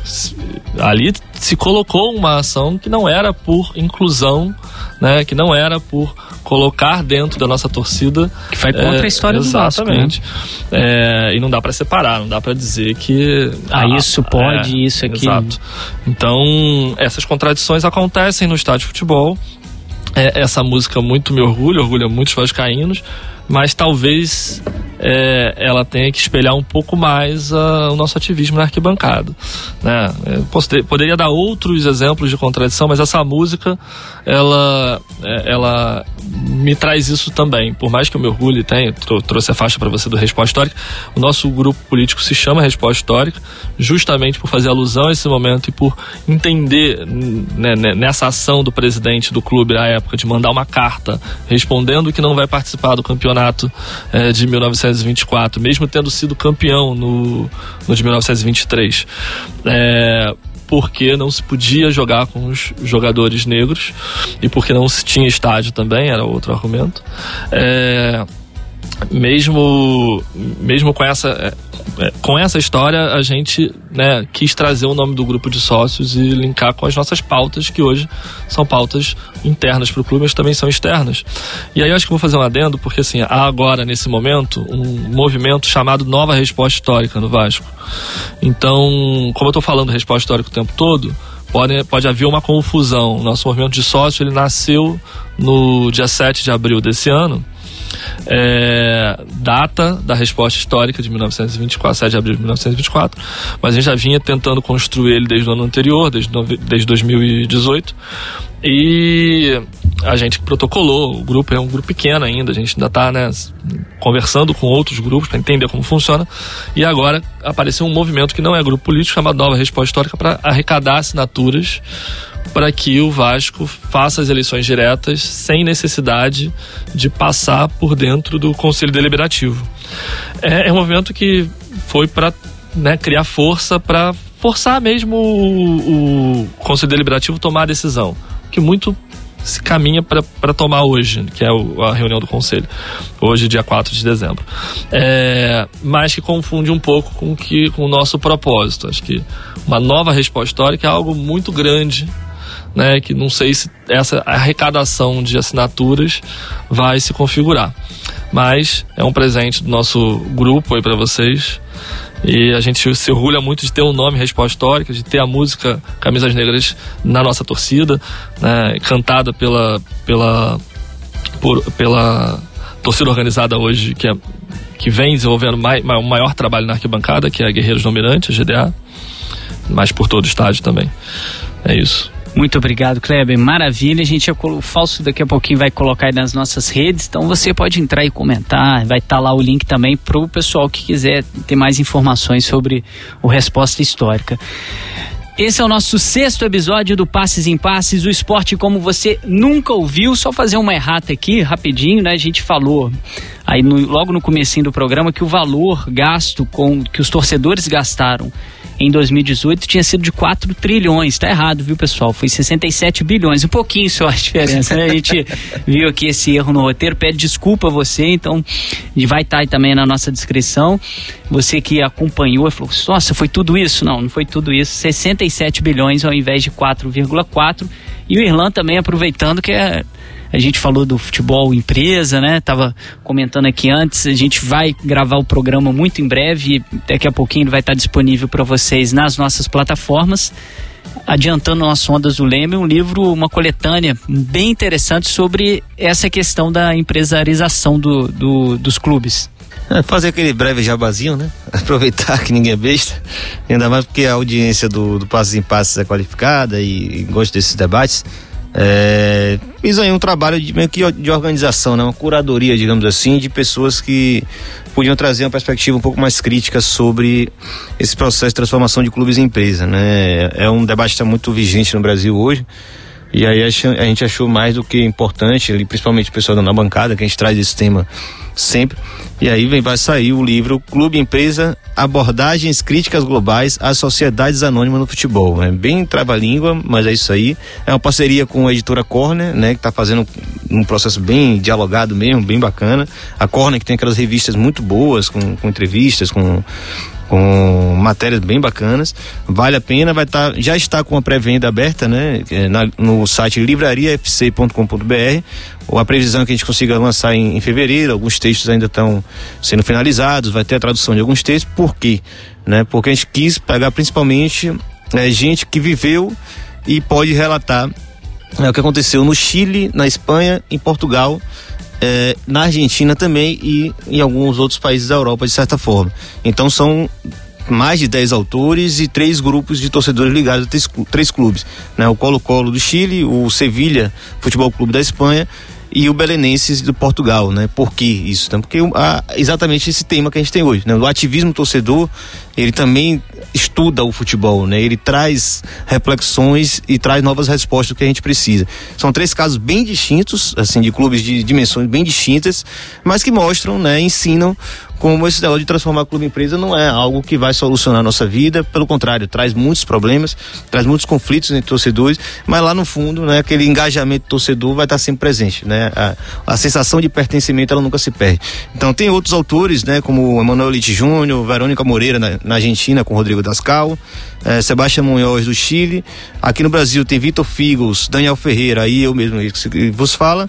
ali se colocou uma ação que não era por inclusão, né, que não era por colocar dentro da nossa torcida. Que vai contra é, a história exatamente. do Vasco. Né? É, e não dá para separar, não dá para dizer que. Ah, ah isso pode, é, isso aqui. Exato. Então, essas contradições acontecem no estádio de futebol essa música muito me orgulha, orgulha muitos vascaínos, mas talvez é, ela tenha que espelhar um pouco mais uh, o nosso ativismo na arquibancada. Né? Ter, poderia dar outros exemplos de contradição, mas essa música ela, é, ela me traz isso também. Por mais que eu me orgulhe tenha, trouxe a faixa para você do Resposta Histórica, o nosso grupo político se chama Resposta Histórica, justamente por fazer alusão a esse momento e por entender né, né nessa ação do presidente do clube à época de mandar uma carta respondendo que não vai participar do campeonato é, de 1924, mesmo tendo sido campeão no, no de 1923. É, porque não se podia jogar com os jogadores negros e porque não se tinha estádio também, era outro argumento. É, mesmo mesmo com essa com essa história a gente né, quis trazer o nome do grupo de sócios e linkar com as nossas pautas que hoje são pautas internas para o clube mas também são externas. E aí eu acho que vou fazer um adendo porque assim há agora nesse momento um movimento chamado Nova Resposta Histórica no Vasco. Então como eu estou falando resposta histórica o tempo todo pode, pode haver uma confusão. Nosso movimento de sócio ele nasceu no dia 7 de abril desse ano é, data da resposta histórica de 1924, 7 de abril de 1924, mas a gente já vinha tentando construir ele desde o ano anterior, desde, desde 2018. E a gente protocolou, o grupo é um grupo pequeno ainda, a gente ainda está né, conversando com outros grupos para entender como funciona. E agora apareceu um movimento que não é grupo político, chamado Nova Resposta Histórica, para arrecadar assinaturas para que o Vasco faça as eleições diretas sem necessidade de passar por dentro do Conselho Deliberativo. É, é um movimento que foi para né, criar força para forçar mesmo o, o Conselho Deliberativo tomar a decisão, que muito se caminha para tomar hoje, que é o, a reunião do Conselho, hoje, dia 4 de dezembro. É, mas que confunde um pouco com, que, com o nosso propósito. Acho que uma nova resposta histórica é algo muito grande né, que não sei se essa arrecadação de assinaturas vai se configurar. Mas é um presente do nosso grupo aí para vocês. E a gente se orgulha muito de ter o um nome Resposta Histórica, de ter a música Camisas Negras na nossa torcida, né, cantada pela, pela, por, pela torcida organizada hoje, que, é, que vem desenvolvendo mais, o maior trabalho na arquibancada, que é a Guerreiros do Almirante, a GDA, mas por todo o estádio também. É isso. Muito obrigado, Kleber. Maravilha. A gente, o Falso daqui a pouquinho vai colocar aí nas nossas redes, então você pode entrar e comentar. Vai estar tá lá o link também para o pessoal que quiser ter mais informações sobre o Resposta Histórica. Esse é o nosso sexto episódio do Passes em Passes, o esporte como você nunca ouviu. Só fazer uma errata aqui, rapidinho, né? A gente falou aí no, logo no comecinho do programa que o valor gasto com que os torcedores gastaram em 2018 tinha sido de 4 trilhões. Tá errado, viu, pessoal? Foi 67 bilhões. Um pouquinho só a diferença, né? A gente [LAUGHS] viu aqui esse erro no roteiro. Pede desculpa a você, então vai estar tá aí também na nossa descrição. Você que acompanhou e falou: nossa, foi tudo isso? Não, não foi tudo isso. 67 bilhões ao invés de 4,4. E o Irlan também aproveitando que é a gente falou do futebol empresa, né? Tava comentando aqui antes. A gente vai gravar o programa muito em breve. Daqui a pouquinho ele vai estar disponível para vocês nas nossas plataformas. Adiantando nosso Ondas do Leme, um livro, uma coletânea bem interessante sobre essa questão da empresarização do, do dos clubes. É, fazer aquele breve jabazinho, né? [LAUGHS] Aproveitar que ninguém é besta. Ainda mais porque a audiência do, do Passos em Passos é qualificada e, e gosta desses debates. É, fiz aí um trabalho de, meio que de organização, né? uma curadoria, digamos assim, de pessoas que podiam trazer uma perspectiva um pouco mais crítica sobre esse processo de transformação de clubes em empresa. Né? É um debate que está muito vigente no Brasil hoje. E aí a gente achou mais do que importante, principalmente o pessoal da bancada, que a gente traz esse tema sempre. E aí vem, vai sair o livro Clube Empresa Abordagens Críticas Globais às Sociedades Anônimas no Futebol. É bem trava-língua, mas é isso aí. É uma parceria com a editora Corner, né, que está fazendo um processo bem dialogado mesmo, bem bacana. A Corner que tem aquelas revistas muito boas, com, com entrevistas, com com matérias bem bacanas. Vale a pena, vai estar, tá, já está com a pré-venda aberta, né? É, na, no site livrariafc.com.br. Ou a previsão é que a gente consiga lançar em, em, fevereiro. Alguns textos ainda estão sendo finalizados, vai ter a tradução de alguns textos. Por quê? Né? Porque a gente quis pegar principalmente é, gente que viveu e pode relatar é, o que aconteceu no Chile, na Espanha, em Portugal é, na Argentina também e em alguns outros países da Europa, de certa forma. Então são mais de 10 autores e três grupos de torcedores ligados a três, três clubes. Né? O Colo-Colo do Chile, o Sevilha Futebol Clube da Espanha e o Belenenses do Portugal, né? Por que isso? Né? Porque ah, exatamente esse tema que a gente tem hoje, né? O ativismo torcedor, ele também estuda o futebol, né? Ele traz reflexões e traz novas respostas que a gente precisa. São três casos bem distintos, assim, de clubes de dimensões bem distintas, mas que mostram, né, ensinam como esse negócio de transformar clube em empresa não é algo que vai solucionar a nossa vida, pelo contrário, traz muitos problemas, traz muitos conflitos entre torcedores, mas lá no fundo, né, aquele engajamento do torcedor vai estar sempre presente, né? A, a sensação de pertencimento ela nunca se perde. Então tem outros autores, né, como Emanuel Litte Júnior, Verônica Moreira na, na, Argentina com Rodrigo Dascal, eh, Sebastião Munhoz do Chile, aqui no Brasil tem Vitor Figos, Daniel Ferreira, aí eu mesmo que vos fala,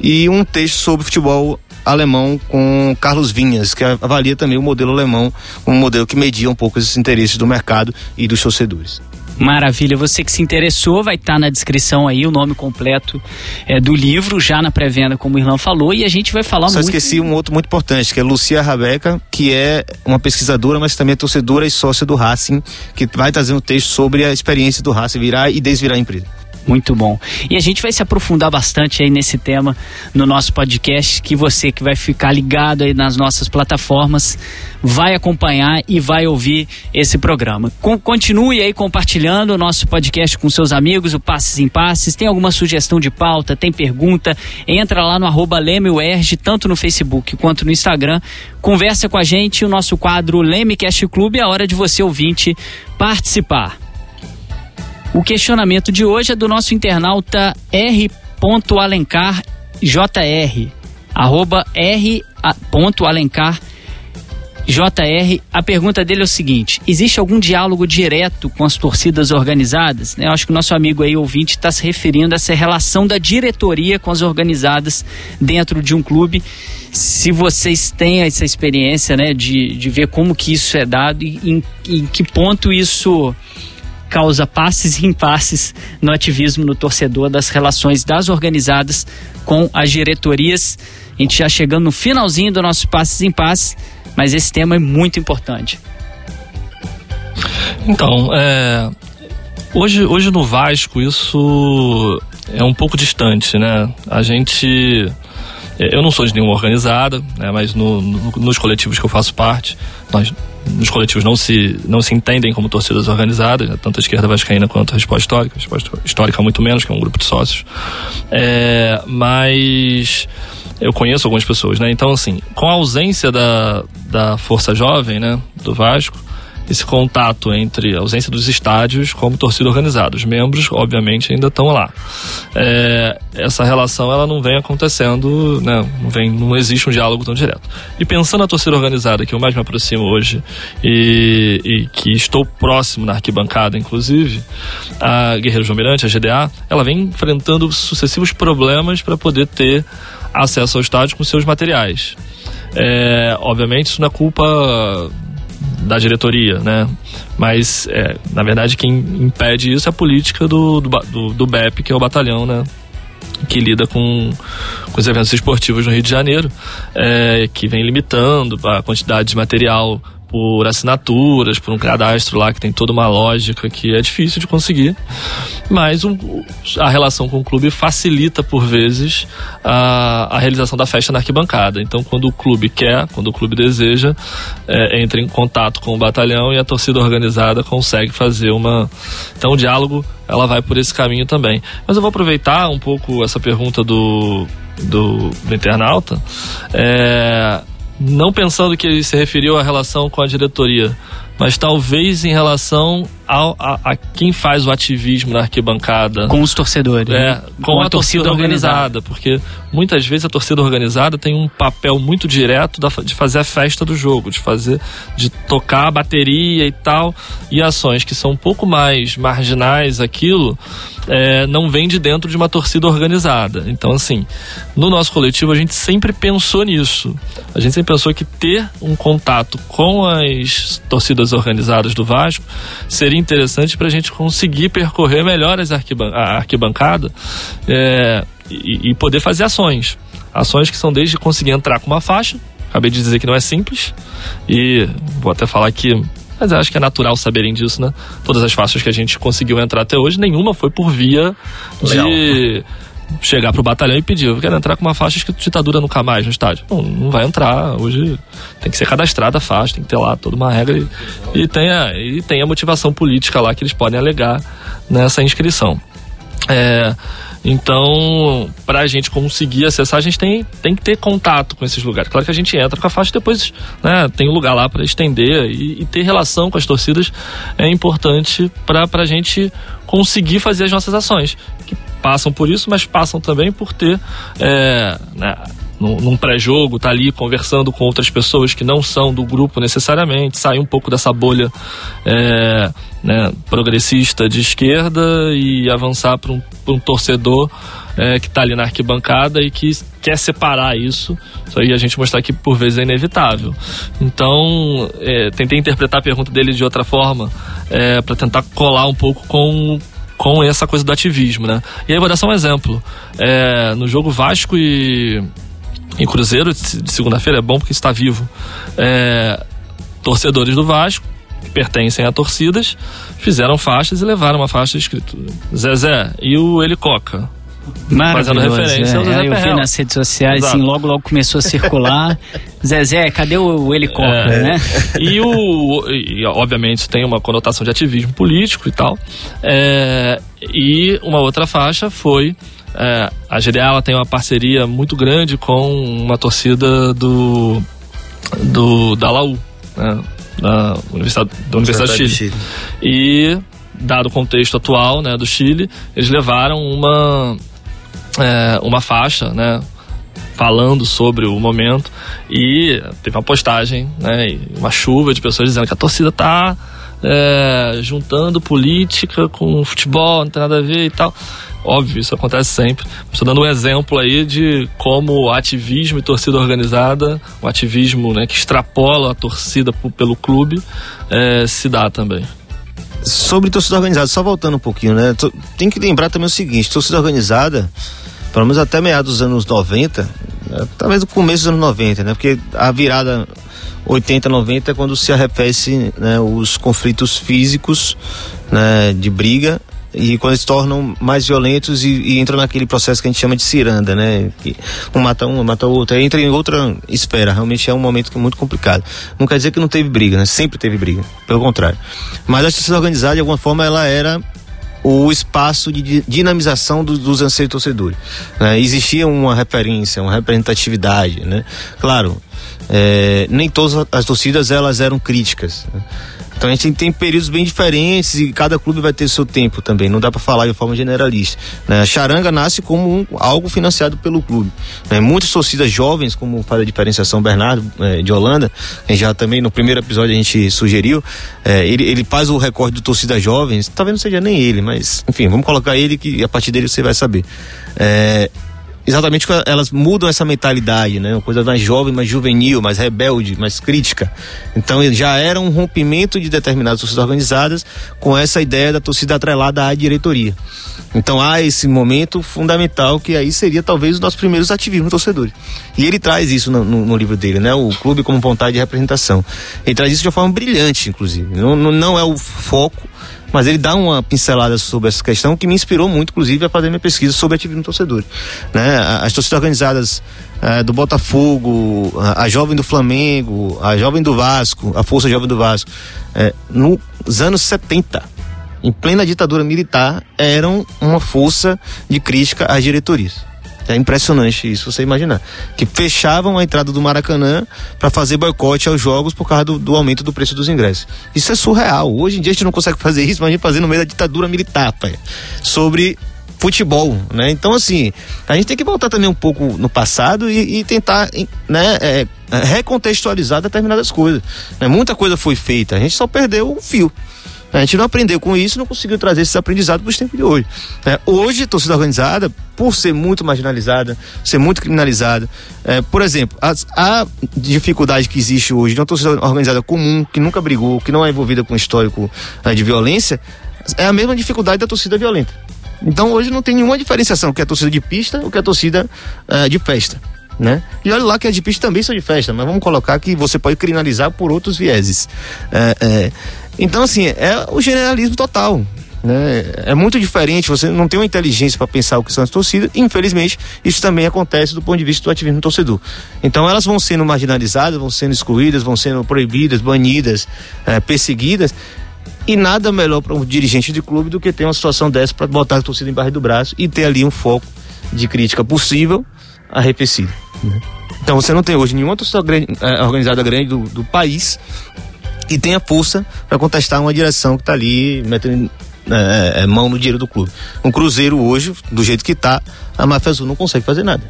e um texto sobre futebol alemão com Carlos Vinhas, que avalia também o modelo alemão, um modelo que media um pouco esses interesses do mercado e dos torcedores. Maravilha, você que se interessou, vai estar tá na descrição aí o nome completo é, do livro, já na pré-venda, como o Irlão falou, e a gente vai falar Só muito... esqueci um outro muito importante, que é Lucia Rabeca, que é uma pesquisadora, mas também é torcedora e sócia do Racing, que vai trazer um texto sobre a experiência do Racing virar e desvirar a empresa. Muito bom. E a gente vai se aprofundar bastante aí nesse tema no nosso podcast, que você que vai ficar ligado aí nas nossas plataformas vai acompanhar e vai ouvir esse programa. Com, continue aí compartilhando o nosso podcast com seus amigos, o Passes em Passes. Tem alguma sugestão de pauta, tem pergunta, entra lá no arroba tanto no Facebook quanto no Instagram. Conversa com a gente, o nosso quadro Lemecast Clube, é a hora de você ouvinte participar. O questionamento de hoje é do nosso internauta R.alencarjr, arroba R.alencar JR, a pergunta dele é o seguinte: existe algum diálogo direto com as torcidas organizadas? Eu acho que o nosso amigo aí, ouvinte, está se referindo a essa relação da diretoria com as organizadas dentro de um clube. Se vocês têm essa experiência, né, de, de ver como que isso é dado e em, em que ponto isso causa passes e impasses no ativismo no torcedor das relações das organizadas com as diretorias. A gente já chegando no finalzinho do nosso passes e impasses, mas esse tema é muito importante. Então, é, hoje, hoje no Vasco isso é um pouco distante, né? A gente eu não sou de nenhuma organizada, né, mas no, no, nos coletivos que eu faço parte, nós nos coletivos não se, não se entendem como torcidas organizadas, né, tanto a esquerda vascaína quanto a resposta histórica, a resposta histórica muito menos, que é um grupo de sócios. É, mas eu conheço algumas pessoas, né? Então, assim, com a ausência da, da Força Jovem, né, do Vasco, esse contato entre a ausência dos estádios como torcida organizada. Os membros, obviamente, ainda estão lá. É, essa relação ela não vem acontecendo, né, não, vem, não existe um diálogo tão direto. E pensando na torcida organizada, que eu mais me aproximo hoje e, e que estou próximo na arquibancada, inclusive, a Guerreiro João Mirante, a GDA, ela vem enfrentando sucessivos problemas para poder ter acesso ao estádio com seus materiais. É, obviamente, isso não é culpa da diretoria, né? Mas, é, na verdade, quem impede isso é a política do, do, do, BEP, que é o batalhão, né? Que lida com, com os eventos esportivos no Rio de Janeiro, é, que vem limitando a quantidade de material por assinaturas, por um cadastro lá que tem toda uma lógica que é difícil de conseguir. Mas um, a relação com o clube facilita, por vezes, a, a, realização da festa na arquibancada. Então, quando o clube quer, quando o clube deseja, é, entra em contato com o batalhão e a torcida organizada consegue fazer uma. Então, o diálogo ela vai por esse caminho também. Mas eu vou aproveitar um pouco essa pergunta do, do, do internauta. É, não pensando que ele se referiu à relação com a diretoria, mas talvez em relação ao, a, a, quem faz o ativismo na arquibancada. Com os torcedores. É, né? com, com, a, a torcida, torcida organizada, organizada, porque muitas vezes a torcida organizada tem um papel muito direto da, de fazer a festa do jogo, de fazer, de tocar a bateria e tal, e ações que são um pouco mais marginais aquilo, é, não vem de dentro de uma torcida organizada. Então, assim, no nosso coletivo a gente sempre pensou nisso. A gente sempre pensou que ter um contato com as torcidas organizadas do Vasco seria interessante para a gente conseguir percorrer melhor as arquiban a arquibancada é, e, e poder fazer ações. Ações que são desde conseguir entrar com uma faixa, acabei de dizer que não é simples, e vou até falar aqui mas acho que é natural saberem disso, né? Todas as faixas que a gente conseguiu entrar até hoje, nenhuma foi por via de, chegar pro batalhão e pedir, eu quero entrar com uma faixa escrito ditadura nunca mais no estádio. Não, não vai entrar. Hoje tem que ser cadastrada a faixa, tem que ter lá toda uma regra e, e, tem, a, e tem a motivação política lá que eles podem alegar nessa inscrição. É, então, para a gente conseguir acessar, a gente tem, tem que ter contato com esses lugares. Claro que a gente entra com a faixa depois né, tem um lugar lá para estender e, e, ter relação com as torcidas é importante para a gente conseguir fazer as nossas ações, que passam por isso, mas passam também por ter é, né, num, pré-jogo, tá ali conversando com outras pessoas que não são do grupo necessariamente, sair um pouco dessa bolha é, né, progressista de esquerda e avançar para um, um torcedor é, que está ali na arquibancada e que quer separar isso. Isso aí a gente mostrar que por vezes é inevitável. Então, é, tentei interpretar a pergunta dele de outra forma é, para tentar colar um pouco com com essa coisa do ativismo, né? E aí vou dar só um exemplo. É, no jogo Vasco e em Cruzeiro de segunda-feira é bom porque está vivo. É, torcedores do Vasco, que pertencem a torcidas, fizeram faixas e levaram uma faixa escrito Zezé e o Helicoca. Fazendo referência é, ao Zezé Eu vi nas redes sociais, assim, logo logo começou a circular. [LAUGHS] Zezé, cadê o, o helicóptero, é, né? E o. E, obviamente tem uma conotação de ativismo político e tal. É, e uma outra faixa foi é, a GDA ela tem uma parceria muito grande com uma torcida do, do da Laú, né, da Universidade, da Universidade do Chile. Chile. E, dado o contexto atual né, do Chile, eles levaram uma, é, uma faixa, né, falando sobre o momento e teve uma postagem, né, uma chuva de pessoas dizendo que a torcida está é, juntando política com futebol, não tem nada a ver e tal. Óbvio, isso acontece sempre. Estou dando um exemplo aí de como ativismo e torcida organizada, o ativismo né, que extrapola a torcida pelo clube, é, se dá também. Sobre torcida organizada, só voltando um pouquinho, né? Tem que lembrar também o seguinte: torcida organizada, pelo menos até meados dos anos 90, né, talvez no começo dos anos 90, né? Porque a virada 80, 90 é quando se arrefece né, os conflitos físicos né, de briga e quando se tornam mais violentos e, e, entram naquele processo que a gente chama de ciranda, né? Que um mata um, mata o outro, entra em outra esfera. Realmente é um momento que é muito complicado. Não quer dizer que não teve briga, né? Sempre teve briga, pelo contrário. Mas a justiça organizada, de alguma forma, ela era o espaço de dinamização do, dos anseios torcedores. Né? Existia uma referência, uma representatividade, né? Claro, é, nem todas as torcidas elas eram críticas. Né? Então a gente tem períodos bem diferentes e cada clube vai ter seu tempo também. Não dá para falar de forma generalista. Né? A charanga nasce como um, algo financiado pelo clube. Né? Muitas torcidas jovens, como faz a diferenciação Bernardo é, de Holanda, já também no primeiro episódio a gente sugeriu, é, ele, ele faz o recorde de torcidas jovens. Talvez não seja nem ele, mas enfim, vamos colocar ele que a partir dele você vai saber. É, exatamente elas mudam essa mentalidade, né? Uma coisa mais jovem, mais juvenil, mais rebelde, mais crítica. Então já era um rompimento de determinadas torcidas organizadas com essa ideia da torcida atrelada à diretoria. Então há esse momento fundamental que aí seria talvez os nossos primeiros ativismos torcedores. E ele traz isso no, no, no, livro dele, né? O clube como vontade de representação. Ele traz isso de uma forma brilhante, inclusive. Não, não, não é o foco mas ele dá uma pincelada sobre essa questão que me inspirou muito, inclusive, a fazer minha pesquisa sobre ativismo torcedor. Né? As torcidas organizadas é, do Botafogo, a, a, Jovem do Flamengo, a Jovem do Vasco, a Força Jovem do Vasco, é, nos anos 70, em plena ditadura militar, eram uma força de crítica às diretorias. É impressionante isso, você imaginar. Que fechavam a entrada do Maracanã para fazer boicote aos jogos por causa do, do, aumento do preço dos ingressos. Isso é surreal. Hoje em dia a gente não consegue fazer isso, mas a gente fazer no meio da ditadura militar, pai. Sobre futebol, né? Então, assim, a gente tem que voltar também um pouco no passado e, e tentar, né, é, recontextualizar determinadas coisas. Né? Muita coisa foi feita, a gente só perdeu o fio. A gente não aprendeu com isso, não conseguiu trazer esse aprendizado para os tempos de hoje. É, hoje, torcida organizada, por ser muito marginalizada, ser muito criminalizada, é, por exemplo, a dificuldade que existe hoje de uma torcida organizada comum, que nunca brigou, que não é envolvida com histórico é, de violência, é a mesma dificuldade da torcida violenta. Então hoje não tem nenhuma diferenciação, o que é a torcida de pista, o que é a torcida é, de festa. Né? E olha lá que as de pista também são de festa, mas vamos colocar que você pode criminalizar por outros vieses. É, é, então, assim, é o generalismo total. Né? É muito diferente, você não tem uma inteligência para pensar o que são as torcidas. Infelizmente, isso também acontece do ponto de vista do ativismo torcedor. Então, elas vão sendo marginalizadas, vão sendo excluídas, vão sendo proibidas, banidas, é, perseguidas. E nada melhor para um dirigente de clube do que ter uma situação dessa para botar a torcida embaixo do braço e ter ali um foco de crítica possível arrefecido. Né? Então você não tem hoje nenhuma torcida grande, é, organizada grande do, do país que tenha força para contestar uma direção que está ali metendo é, é, mão no dinheiro do clube. Um Cruzeiro hoje, do jeito que está, a Máfia Azul não consegue fazer nada.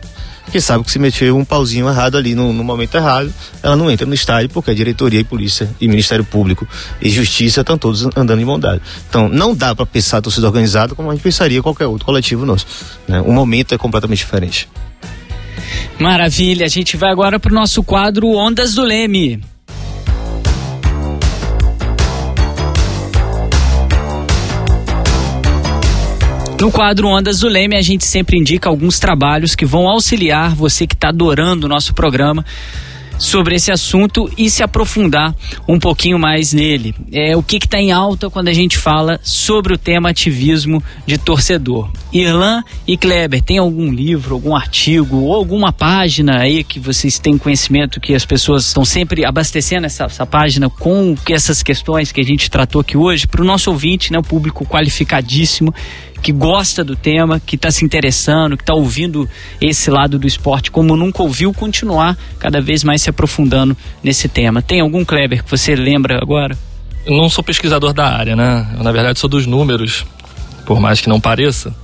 Porque sabe que se mexer um pauzinho errado ali no, no, momento errado, ela não entra no estádio porque a diretoria e polícia e Ministério Público e Justiça estão todos andando em bondade. Então não dá para pensar a torcida organizada como a gente pensaria qualquer outro coletivo nosso. Né? O momento é completamente diferente. Maravilha, a gente vai agora para o nosso quadro Ondas do Leme. No quadro Ondas do Leme, a gente sempre indica alguns trabalhos que vão auxiliar você que está adorando o nosso programa sobre esse assunto e se aprofundar um pouquinho mais nele. É o que está em alta quando a gente fala sobre o tema ativismo de torcedor. Irlan e Kleber, tem algum livro, algum artigo ou alguma página aí que vocês têm conhecimento que as pessoas estão sempre abastecendo essa, essa página com essas questões que a gente tratou aqui hoje para o nosso ouvinte, né, o público qualificadíssimo que gosta do tema, que está se interessando, que está ouvindo esse lado do esporte como nunca ouviu, continuar cada vez mais se aprofundando nesse tema. Tem algum Kleber que você lembra agora? Eu não sou pesquisador da área, né? Eu, na verdade, sou dos números por mais que não pareça.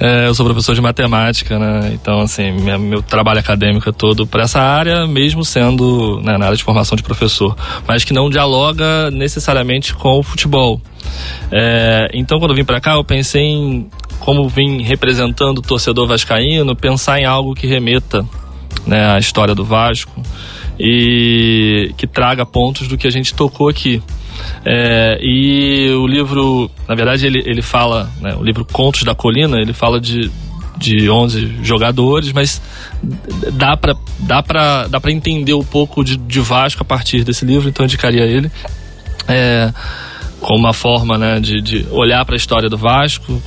É, eu sou professor de matemática, né? Então, assim, minha, meu trabalho acadêmico é todo para essa área, mesmo sendo né, na área de formação de professor, mas que não dialoga necessariamente com o futebol. É, então, quando eu vim para cá, eu pensei em como vim representando o torcedor vascaíno, pensar em algo que remeta né, à história do Vasco e que traga pontos do que a gente tocou aqui. É, e o livro, na verdade, ele, ele fala, né, o livro Contos da Colina, ele fala de, de 11 jogadores, mas dá para dá pra, dá pra entender um pouco de, de Vasco a partir desse livro, então eu indicaria ele. É, como uma forma né, de, de olhar para a história do Vasco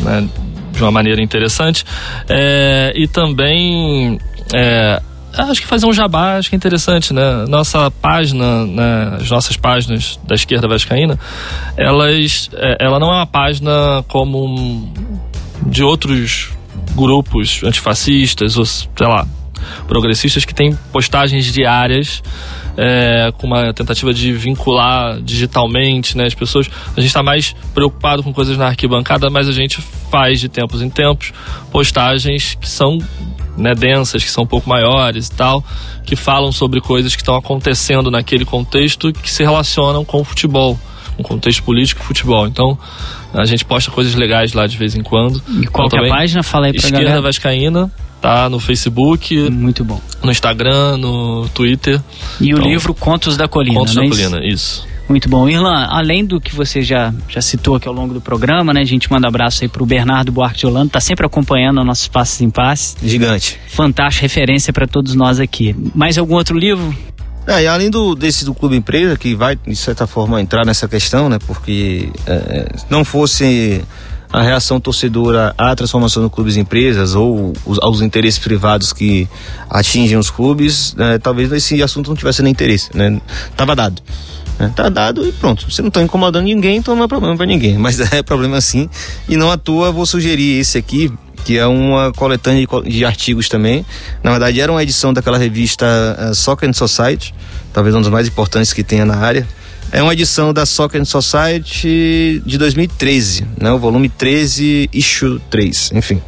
né, de uma maneira interessante. É, e também é, acho que fazer um jabá acho que é interessante, né? Nossa página, né, as nossas páginas da esquerda vascaína, elas, é, ela não é uma página como um, de outros grupos antifascistas ou sei lá progressistas que têm postagens diárias é, com uma tentativa de vincular digitalmente né, as pessoas. A gente está mais preocupado com coisas na arquibancada, mas a gente faz de tempos em tempos postagens que são né, densas, que são um pouco maiores e tal, que falam sobre coisas que estão acontecendo naquele contexto que se relacionam com o futebol, um contexto político e futebol. Então, a gente posta coisas legais lá de vez em quando. E qual então, é a página? Fala aí pra Esquerda galera. Vascaína, tá no Facebook, Muito bom. no Instagram, no Twitter. E o Então, livro Contos da Colina, Contos da é isso? Colina, isso. Muito bom. Irlan, além do que você já, já citou aqui ao longo do programa, né? A gente manda abraço aí pro Bernardo Buarque de Holanda, tá sempre acompanhando nossos passos em passes. Gigante. Fantástica referência para todos nós aqui. Mais algum outro livro? É, e além do, desse do Clube Empresa, que vai, de certa forma, entrar nessa questão, né? Porque é, se não fosse a reação torcedora à transformação do clubes em empresas ou os, aos interesses privados que atingem os clubes, né, talvez esse assunto não tivesse nem interesse, né? Tava dado. Né? Tá dado e pronto. Você não tá incomodando ninguém, então não é problema para ninguém. Mas [LAUGHS] é problema sim. E não à toa vou sugerir esse aqui, que é uma coletânea de, de artigos também. Na verdade, era uma edição daquela revista uh, Soccer and Society, talvez um dos mais importantes que tenha na área. É uma edição da Soccer and Society de 2013, né? O volume 13, issue 3, enfim.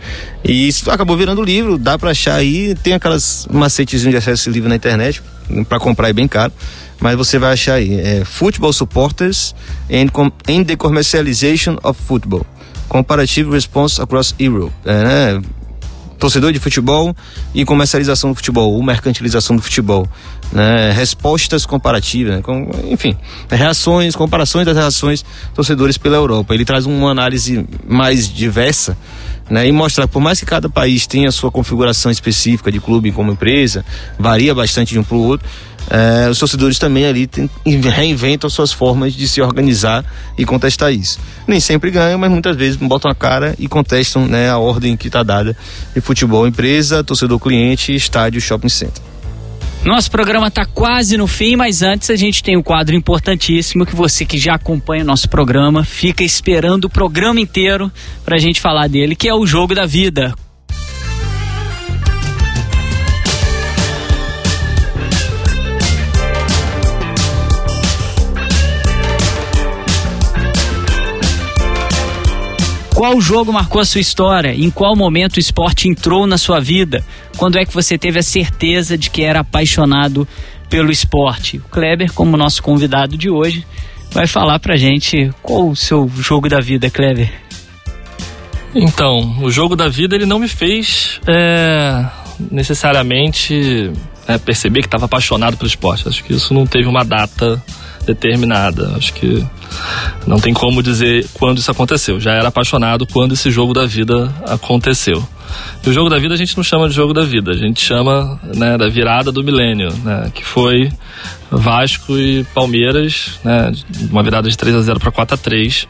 E isso acabou virando livro, dá para achar aí, tem aquelas macetezinhos de acesso a esse livro na internet, para comprar é bem caro, mas você vai achar aí, é Football Supporters and, and the Commercialization of Football. Comparative Response Across Europe. É, né? torcedor de futebol e comercialização do futebol, ou mercantilização do futebol, né? Respostas comparativas, né? Com- enfim, reações, comparações das reações torcedores pela Europa. Ele traz uma análise mais diversa, né? E mostra que por mais que cada país tenha a sua configuração específica de clube como empresa, varia bastante de um para o outro, é, os torcedores também ali tem, reinventam suas formas de se organizar e contestar isso. Nem sempre ganham, mas muitas vezes botam a cara e contestam né, a ordem que está dada de futebol, empresa, torcedor cliente, estádio, shopping center. Nosso programa está quase no fim, mas antes a gente tem um quadro importantíssimo que você que já acompanha o nosso programa fica esperando o programa inteiro para a gente falar dele, que é o jogo da vida. Qual jogo marcou a sua história? Em qual momento o esporte entrou na sua vida? Quando é que você teve a certeza de que era apaixonado pelo esporte? O Kleber, como nosso convidado de hoje, vai falar pra gente qual o seu jogo da vida, Kleber. Então, o jogo da vida ele não me fez é, necessariamente é, perceber que estava apaixonado pelo esporte. Acho que isso não teve uma data determinada. Acho que não tem como dizer quando isso aconteceu. Já era apaixonado quando esse jogo da vida aconteceu. E o jogo da vida a gente não chama de jogo da vida, a gente chama né, da virada do milênio, né, que foi Vasco e Palmeiras, né, uma virada de 3 a 0 para 4 a 3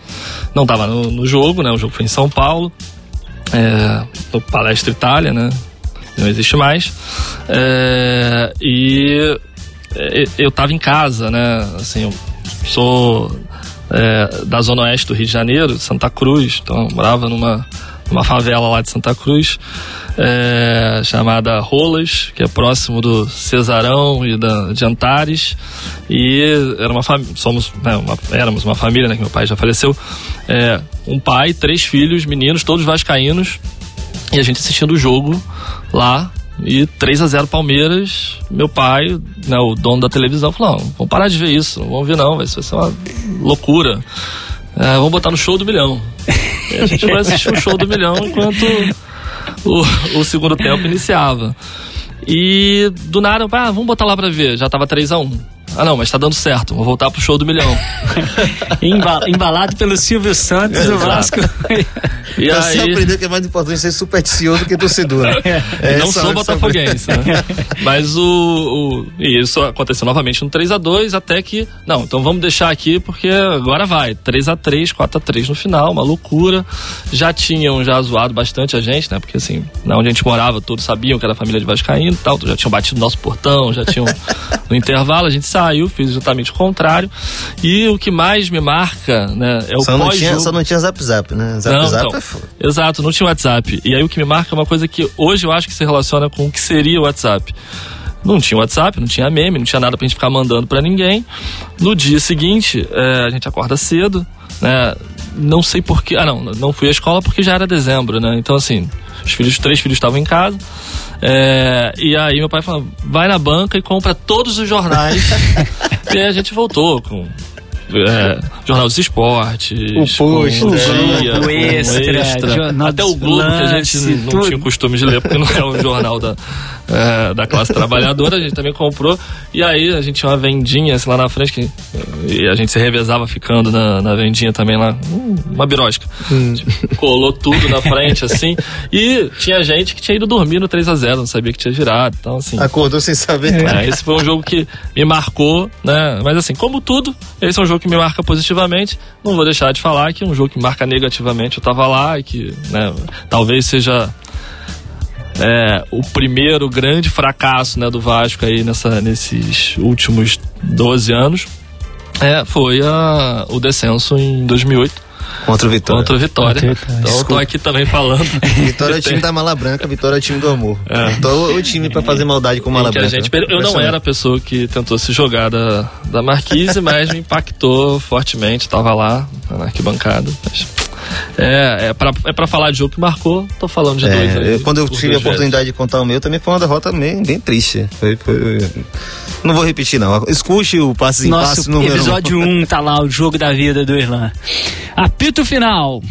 Não estava no, no, jogo, né, o jogo foi em São Paulo, é, no Palestra Itália, né, não existe mais. É, e eu estava em casa, né? Assim, eu sou é, da zona oeste do Rio de Janeiro, Santa Cruz, então morava numa, numa favela lá de Santa Cruz, é, chamada Rolas, que é próximo do Cesarão e da, de Antares, e era uma somos né, uma, éramos uma família, né, que meu pai já faleceu, é, um pai, três filhos, meninos, todos vascaínos, e a gente assistindo o jogo lá e 3 a 0 Palmeiras, meu pai, né, o dono da televisão, falou: vamos parar de ver isso, não vamos ver não, vai ser uma loucura. É, vamos botar no show do milhão. E a gente vai assistir o show do milhão enquanto o, o segundo tempo iniciava. E do nada, ah, vamos botar lá pra ver. Já tava 3 a 1 ah, não, mas tá dando certo. Vou voltar pro show do milhão. [LAUGHS] Embalado pelo Silvio Santos, o Vasco. [LAUGHS] e Você aí... aprendeu que é mais importante ser supersticioso do que torcedor. [LAUGHS] Né? É, não sou botafoguense, né? Mas o, o, E isso aconteceu novamente no 3 a 2 até que. Não, então vamos deixar aqui porque agora vai. 3 a 3 4 a 3 no final, uma loucura. Já tinham já zoado bastante a gente, né? Porque assim, onde a gente morava, todos sabiam que era família de Vascaíno e tal. Já tinham batido no nosso portão, já tinham. no intervalo, a gente saiu, fiz exatamente o contrário. E o que mais me marca, né, é o só não tinha Só não tinha Zap Zap, né? Zap não, Zap então, é foda. Exato, não tinha WhatsApp. E aí o que me marca é uma coisa que hoje eu acho que se relaciona com o que seria o WhatsApp. Não tinha WhatsApp, não tinha meme, não tinha nada pra gente ficar mandando para ninguém. No dia seguinte, é, a gente acorda cedo, né? Não sei porquê. Ah, não, não fui à escola porque já era dezembro, né? Então, assim, os filhos, três filhos estavam em casa. É, e aí meu pai falou: vai na banca e compra todos os jornais. [LAUGHS] e aí a gente voltou com é, Jornal dos Esportes, o Post, o, dia, o Extra, extra até o Globo, que a gente não tudo. tinha costume de ler, porque não é um jornal da, é, da classe trabalhadora, a gente também comprou. E aí a gente tinha uma vendinha assim, lá na frente, que, e a gente se revezava ficando na, na vendinha também lá, hum, uma birosca. Hum. Colou tudo na frente, assim. E tinha gente que tinha ido dormir no 3 a 0 não sabia que tinha girado. Então, assim. Acordou sem saber. É, esse foi um jogo que me marcou, né? Mas assim, como tudo, esse é um jogo que me marca positivamente. Não vou deixar de falar que é um jogo que marca negativamente. Eu tava lá e que, né, talvez seja é, o primeiro grande fracasso né, do Vasco aí nessa, nesses últimos 12 anos é, foi a, o descenso em 2008. Contra o Vitória. Contra o Vitória. Então Desculpa. eu tô aqui também falando. [LAUGHS] Vitória é o time da Mala Branca, Vitória é o time do amor. É. Então o time para fazer maldade com Mala Branca. Gente, eu não era a pessoa que tentou se jogar da, da Marquise, mas me impactou fortemente. Tava lá na arquibancada. Mas é, é pra, é pra falar de jogo que marcou, tô falando de é, dois aí. Eu, quando eu tive a oportunidade de contar o meu, também foi uma derrota bem, bem triste. Foi, foi, não vou repetir, não. Escute o passe em passe no episódio 1 um, tá lá, o jogo da vida do Irlan. Apito final.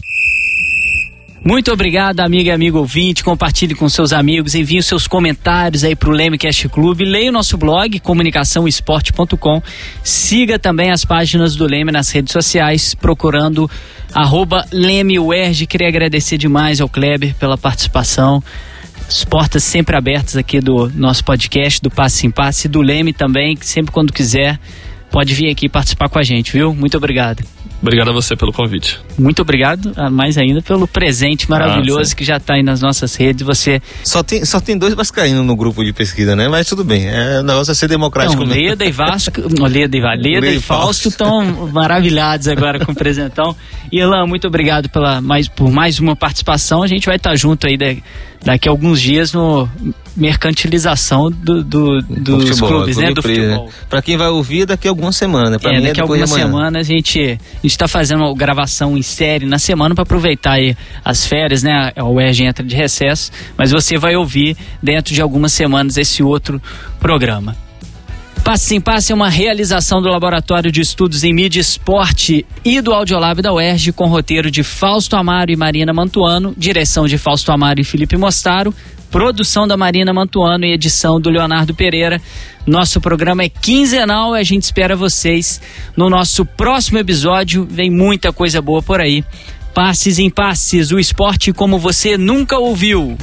Muito obrigado, amiga e amigo ouvinte. Compartilhe com seus amigos, envie seus comentários aí pro Lemecast Clube. Leia o nosso blog, comunicaçãoesporte.com. Siga também as páginas do Leme nas redes sociais, procurando arroba LemeUerg. Queria agradecer demais ao Kleber pela participação. As portas sempre abertas aqui do nosso podcast, do Passe em Passe, do Leme também, que sempre quando quiser pode vir aqui participar com a gente, viu? Muito obrigado. Obrigado a você pelo convite. Muito obrigado, ah, mais ainda, pelo presente maravilhoso ah, que já está aí nas nossas redes. Você só tem, só tem dois vascaínos no grupo de pesquisa, né? Mas tudo bem, é, o negócio é ser democrático. Não, Leda e Vasco, [LAUGHS] Leda e, Leda e Fausto estão maravilhados agora com o presentão. Irlan, muito obrigado pela mais, por mais uma participação. A gente vai estar junto aí de, daqui a alguns dias no mercantilização do, do, dos futebol, clubes, né? Do futebol. Para quem vai ouvir daqui a algumas semanas. Pra é, mim daqui é a algumas semanas a gente está fazendo uma gravação em série na semana para aproveitar aí as férias, né? O UERJ entra de recesso, mas você vai ouvir dentro de algumas semanas esse outro programa. Passe em Passe é uma realização do Laboratório de Estudos em Mídia Esporte e do Audiolab da UERJ, com roteiro de Fausto Amaro e Marina Mantuano, direção de Fausto Amaro e Felipe Mostaro, produção da Marina Mantuano e edição do Leonardo Pereira. Nosso programa é quinzenal e a gente espera vocês no nosso próximo episódio. Vem muita coisa boa por aí. Passes em passes, o esporte como você nunca ouviu.